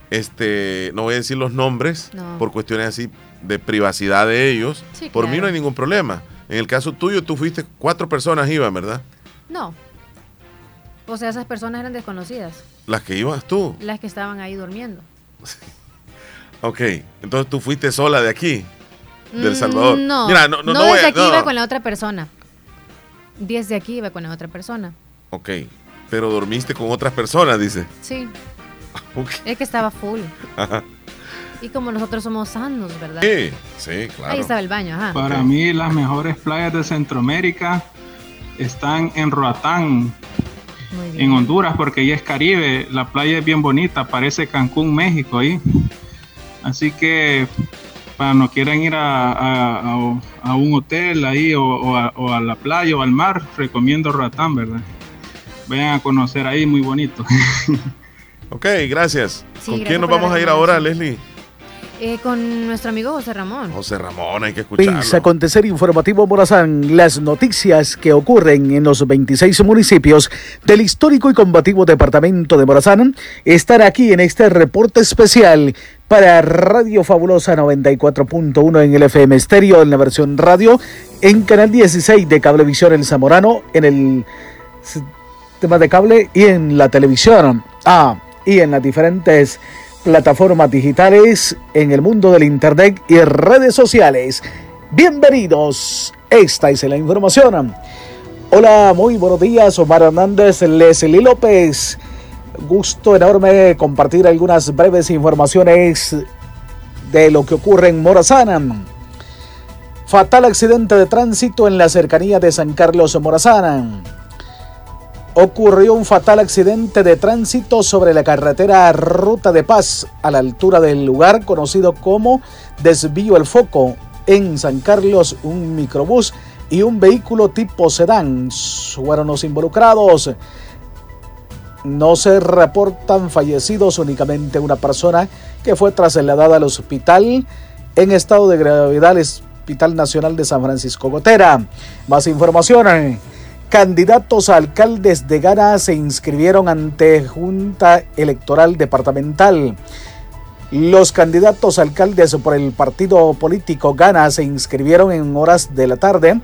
este, no voy a decir los nombres
No.
por cuestiones así de privacidad de ellos.
Sí,
por mí no hay ningún problema. En el caso tuyo, tú fuiste, cuatro personas iban, ¿verdad?
No. O sea, esas personas eran desconocidas,
Las que ibas tú.
las que estaban ahí durmiendo. (laughs)
Ok, entonces tú fuiste sola de aquí, del
Mm,
Salvador.
No,
Mira, no, no,
no
no voy
desde
a-
aquí
no.
iba con la otra persona. Desde aquí iba con la otra persona.
Ok, pero dormiste con otras personas, dice.
Sí, (laughs)
Ok.
es que estaba full.
Ajá.
Y como nosotros somos sanos, ¿verdad?
Sí, sí, claro.
Ahí estaba el baño, ajá.
Para mí las mejores playas de Centroamérica están en Roatán, en Honduras, porque ahí es Caribe. La playa es bien bonita, parece Cancún, México ahí. Así que para no quieran ir a, a- a- a un hotel ahí o, o a, o a la playa o al mar, recomiendo Roatán, ¿verdad? Vayan a conocer ahí, muy bonito. (laughs)
Ok, gracias.
Sí,
¿Con
gracias
quién nos vamos a ir ahora, Leslie?
Eh, con nuestro amigo José Ramón.
José Ramón, hay que escucharlo.
Pis Acontecer Informativo Morazán, las noticias que ocurren en los 26 municipios del histórico y combativo departamento de Morazán están aquí en este reporte especial para Radio Fabulosa 94.1 en el FM estéreo en la versión radio, en Canal 16 de Cablevisión El Zamorano, en el sistema de cable y en la televisión. Ah, y en las diferentes plataformas digitales en el mundo del internet y redes sociales. Bienvenidos. Esta es la información. Hola, muy buenos días. Omar Hernández, Leslie López. Gusto enorme compartir algunas breves informaciones de lo que ocurre en Morazán. Fatal accidente de tránsito en la cercanía de San Carlos Morazán ocurrió un fatal accidente de tránsito sobre la carretera Ruta de Paz a la altura del lugar conocido como Desvío El Foco en San Carlos. Un microbús y un vehículo tipo sedán fueron los involucrados. No se reportan fallecidos, únicamente una persona que fue trasladada al hospital en estado de gravedad al Hospital Nacional de San Francisco Gotera. Más información. Candidatos a alcaldes de Gana se inscribieron ante Junta Electoral Departamental. Los candidatos a alcaldes por el partido político Gana se inscribieron en horas de la tarde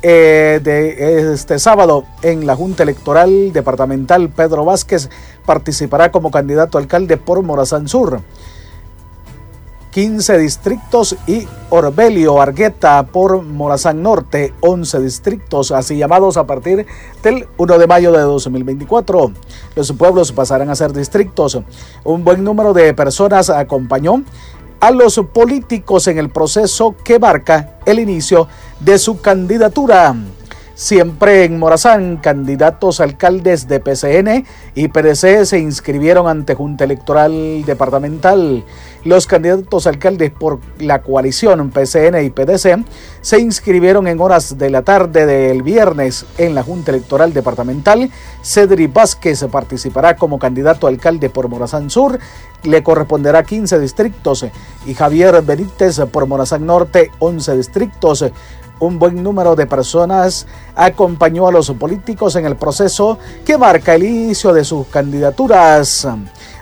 eh, de este sábado en la Junta Electoral Departamental. Pedro Vázquez participará como candidato a alcalde por Morazán Sur. 15 distritos y Orbelio Argueta por Morazán Norte, 11 distritos, así llamados a partir del 1 de mayo de 2024. Los pueblos pasarán a ser distritos. Un buen número de personas acompañó a los políticos en el proceso que marca el inicio de su candidatura. Siempre en Morazán, candidatos alcaldes de PCN y PDC se inscribieron ante Junta Electoral Departamental. Los candidatos alcaldes por la coalición PCN y PDC se inscribieron en horas de la tarde del viernes en la Junta Electoral Departamental. Cedri Vázquez participará como candidato alcalde por Morazán Sur, le corresponderá 15 distritos y Javier Benítez por Morazán Norte 11 distritos un buen número de personas acompañó a los políticos en el proceso que marca el inicio de sus candidaturas.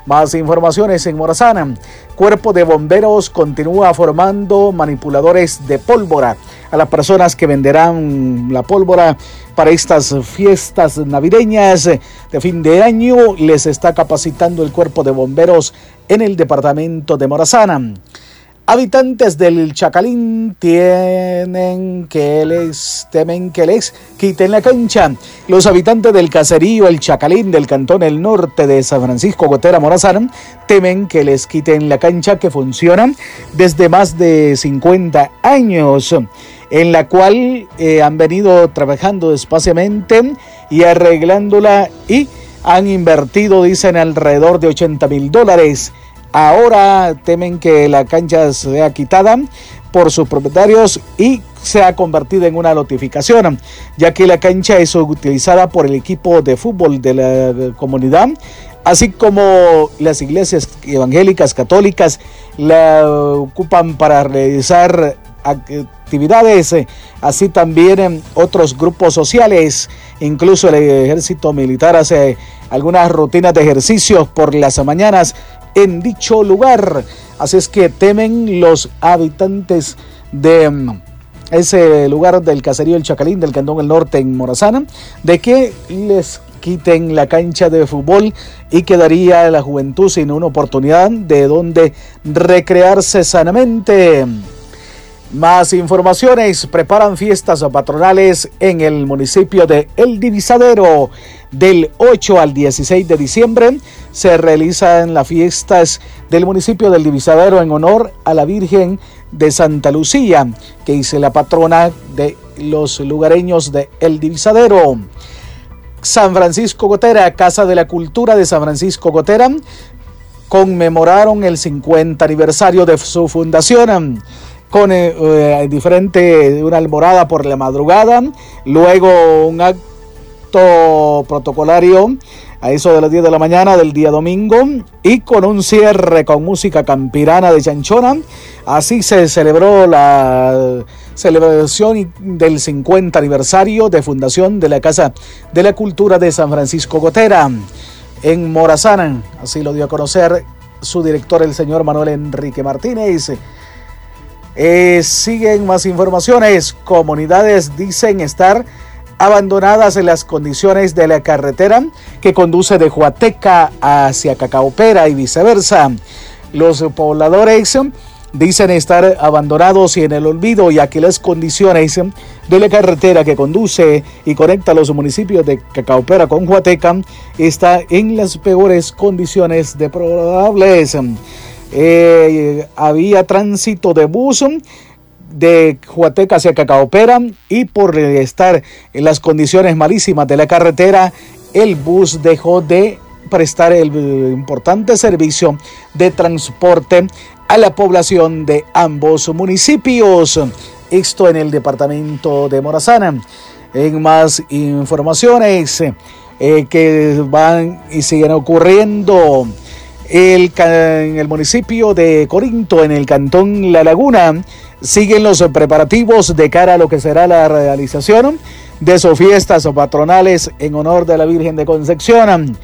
Más informaciones en Morazán. Cuerpo de Bomberos continúa formando manipuladores de pólvora a las personas que venderán la pólvora para estas fiestas navideñas de fin de año. Les está capacitando el Cuerpo de Bomberos en el departamento de Morazán. Habitantes del Chacalín tienen que les temen que les quiten la cancha. Los habitantes del caserío El Chacalín del cantón El Norte de San Francisco Gotera Morazán temen que les quiten la cancha que funciona desde más de 50 años, en la cual eh, han venido trabajando despaciamente y arreglándola y han invertido, dicen, alrededor de 80 mil dólares Ahora temen que la cancha sea quitada por sus propietarios y sea convertida en una notificación, ya que la cancha es utilizada por el equipo de fútbol de la comunidad, así como las iglesias evangélicas católicas la ocupan para realizar actividades, así también otros grupos sociales, incluso el ejército militar hace algunas rutinas de ejercicios por las mañanas en dicho lugar. Así es que temen los habitantes de mm, ese lugar del caserío El Chacalín del Cantón del Norte en Morazana, de que les quiten la cancha de fútbol y quedaría la juventud sin una oportunidad de donde recrearse sanamente. Más informaciones, preparan fiestas patronales en el municipio de El Divisadero. Del 8 al 16 de diciembre se realizan las fiestas del municipio del Divisadero en honor a la Virgen de Santa Lucía, que es la patrona de los lugareños de El Divisadero. San Francisco Gotera, Casa de la Cultura de San Francisco Gotera, conmemoraron el 50 aniversario de su fundación con eh, eh, diferente, una alborada por la madrugada, luego un acto protocolario a eso de las 10 de la mañana del día domingo y con un cierre con música campirana de Chanchona. Así se celebró la celebración del 50 aniversario de fundación de la Casa de la Cultura de San Francisco Gotera en Morazán. Así lo dio a conocer su director, el señor Manuel Enrique Martínez. Eh, siguen más informaciones. Comunidades dicen estar abandonadas en las condiciones de la carretera que conduce de Huateca hacia Cacaopera y viceversa. Los pobladores dicen estar abandonados y en el olvido, ya que las condiciones de la carretera que conduce y conecta los municipios de Cacaopera con Huateca está en las peores condiciones de probables. Eh, había tránsito de bus de Huateca hacia Cacaopera y por estar en las condiciones malísimas de la carretera, el bus dejó de prestar el importante servicio de transporte a la población de ambos municipios. Esto en el departamento de Morazana. En más informaciones eh, que van y siguen ocurriendo el, en el municipio de Corinto, en el cantón La Laguna, siguen los preparativos de cara a lo que será la realización de sus fiestas patronales en honor de la Virgen de Concepción.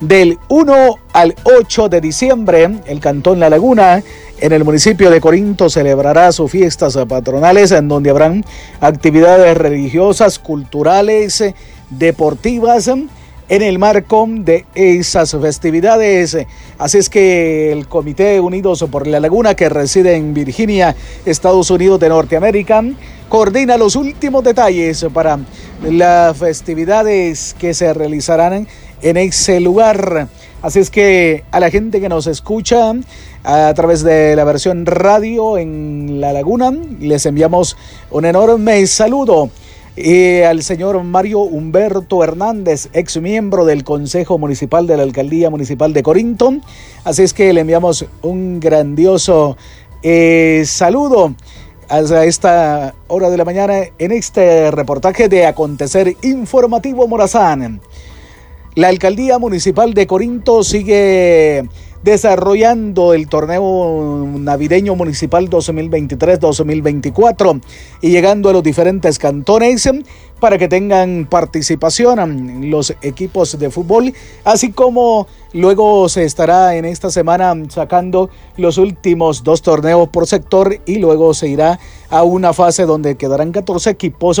Del 1 al 8 de diciembre, el Cantón La Laguna, en el municipio de Corinto, celebrará sus fiestas patronales en donde habrán actividades religiosas, culturales, deportivas, en el marco de esas festividades. Así es que el Comité Unidos por la Laguna, que reside en Virginia, Estados Unidos de Norteamérica, coordina los últimos detalles para las festividades que se realizarán en ese lugar. Así es que a la gente que nos escucha a través de la versión radio en La Laguna, les enviamos un enorme saludo. Y al señor Mario Humberto Hernández, ex miembro del Consejo Municipal de la Alcaldía Municipal de Corinto. Así es que le enviamos un grandioso eh, saludo a esta hora de la mañana en este reportaje de Acontecer Informativo Morazán. La alcaldía municipal de Corinto sigue desarrollando el torneo navideño municipal 2023-2024 y llegando a los diferentes cantones para que tengan participación los equipos de fútbol, así como luego se estará en esta semana sacando los últimos dos torneos por sector y luego se irá a una fase donde quedarán 14 equipos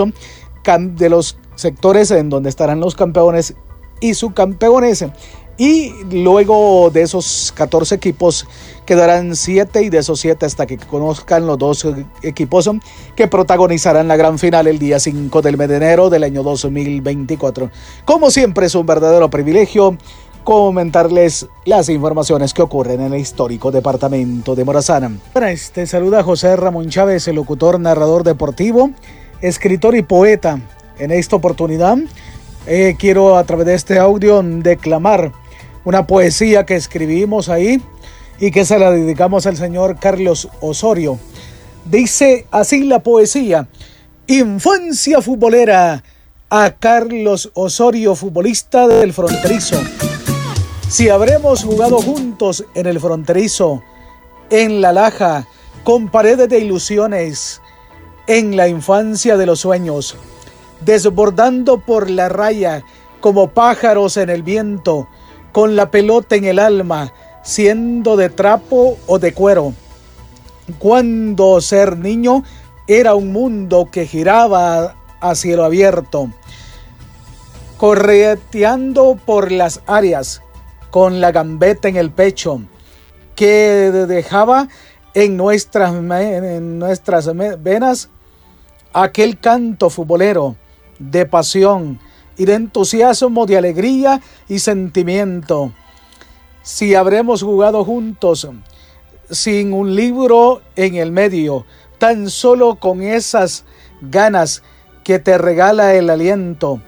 de los sectores en donde estarán los campeones y subcampeones. Y luego de esos 14 equipos quedarán 7 y de esos 7 hasta que conozcan los dos equipos que protagonizarán la gran final el día 5 del mes de enero del año 2024. Como siempre es un verdadero privilegio comentarles las informaciones que ocurren en el histórico departamento de Morazán. Este saluda José Ramón Chávez, el locutor, narrador deportivo, escritor y poeta. En esta oportunidad eh, quiero a través de este audio declamar una poesía que escribimos ahí y que se la dedicamos al señor Carlos Osorio. Dice así la poesía, Infancia futbolera a Carlos Osorio, futbolista del fronterizo. Si habremos jugado juntos en el fronterizo, en la laja, con paredes de ilusiones, en la infancia de los sueños, desbordando por la raya como pájaros en el viento, con la pelota en el alma, siendo de trapo o de cuero. Cuando ser niño era un mundo que giraba a cielo abierto, correteando por las áreas, con la gambeta en el pecho, que dejaba en nuestras, en nuestras venas aquel canto futbolero de pasión, y de entusiasmo, de alegría y sentimiento. Si habremos jugado juntos sin un libro en el medio, tan solo con esas ganas que te regala el aliento,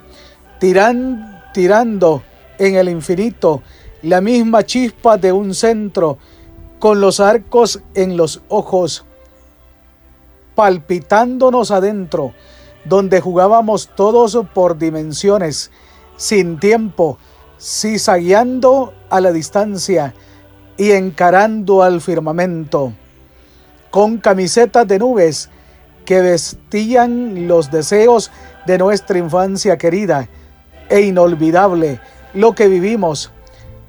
tiran, tirando en el infinito la misma chispa de un centro, con los arcos en los ojos, palpitándonos adentro, donde jugábamos todos por dimensiones, sin tiempo, cizagueando a la distancia y encarando al firmamento, con camisetas de nubes que vestían los deseos de nuestra infancia querida e inolvidable. Lo que vivimos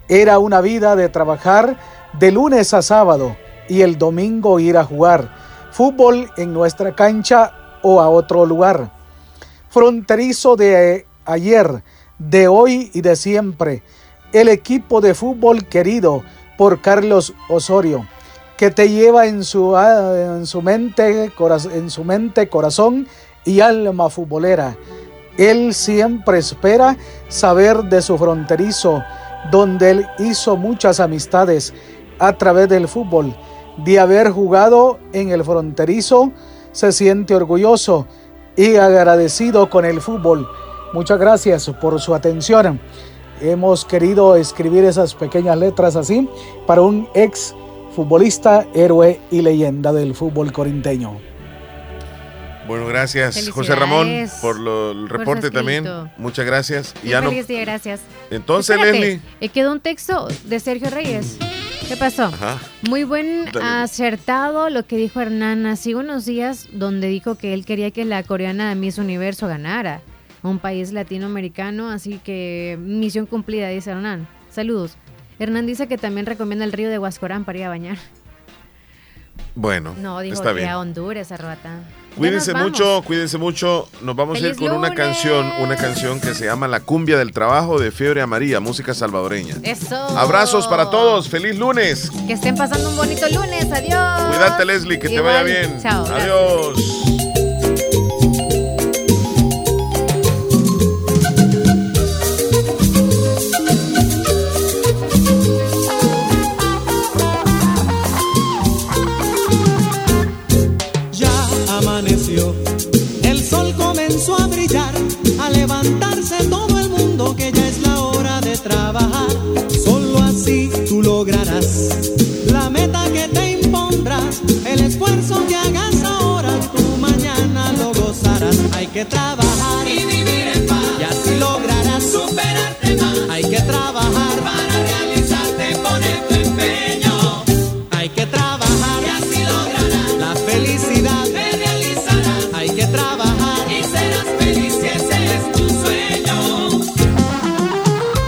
era una vida de trabajar de lunes a sábado y el domingo ir a jugar fútbol en nuestra cancha o a otro lugar. Fronterizo de ayer, de hoy y de siempre. El equipo de fútbol querido por Carlos Osorio, que te lleva en su, ah, en su, mente, en su mente, corazón y alma futbolera. Él siempre espera saber de su fronterizo, donde él hizo muchas amistades a través del fútbol. De haber jugado en el fronterizo, se siente orgulloso y agradecido con el fútbol. Muchas gracias por su atención. Hemos querido escribir esas pequeñas letras así para un ex futbolista, héroe y leyenda del fútbol corinteño.
Bueno, gracias José Ramón por el reporte también. Muchas gracias.
Y ya feliz día, gracias.
Entonces, Leslie.
Eh, quedó un texto de Sergio Reyes. ¿Qué pasó? Muy buen acertado lo que dijo Hernán hace unos días, donde dijo que él quería que la coreana de Miss Universo ganara. Un país latinoamericano, así que misión cumplida, dice Hernán. Saludos. Hernán dice que también recomienda el río de Huascorán para ir a bañar.
Bueno,
no, dijo
está
que a Honduras, a
Cuídense mucho, cuídense mucho. Nos vamos a ir con una canción, una canción que se llama La cumbia del trabajo de Fiebre Amarilla, música salvadoreña.
Eso.
Abrazos para todos, feliz lunes.
Que estén pasando un bonito lunes, adiós.
Cuídate Leslie, que te vaya bien.
Chao.
Adiós.
Que trabajar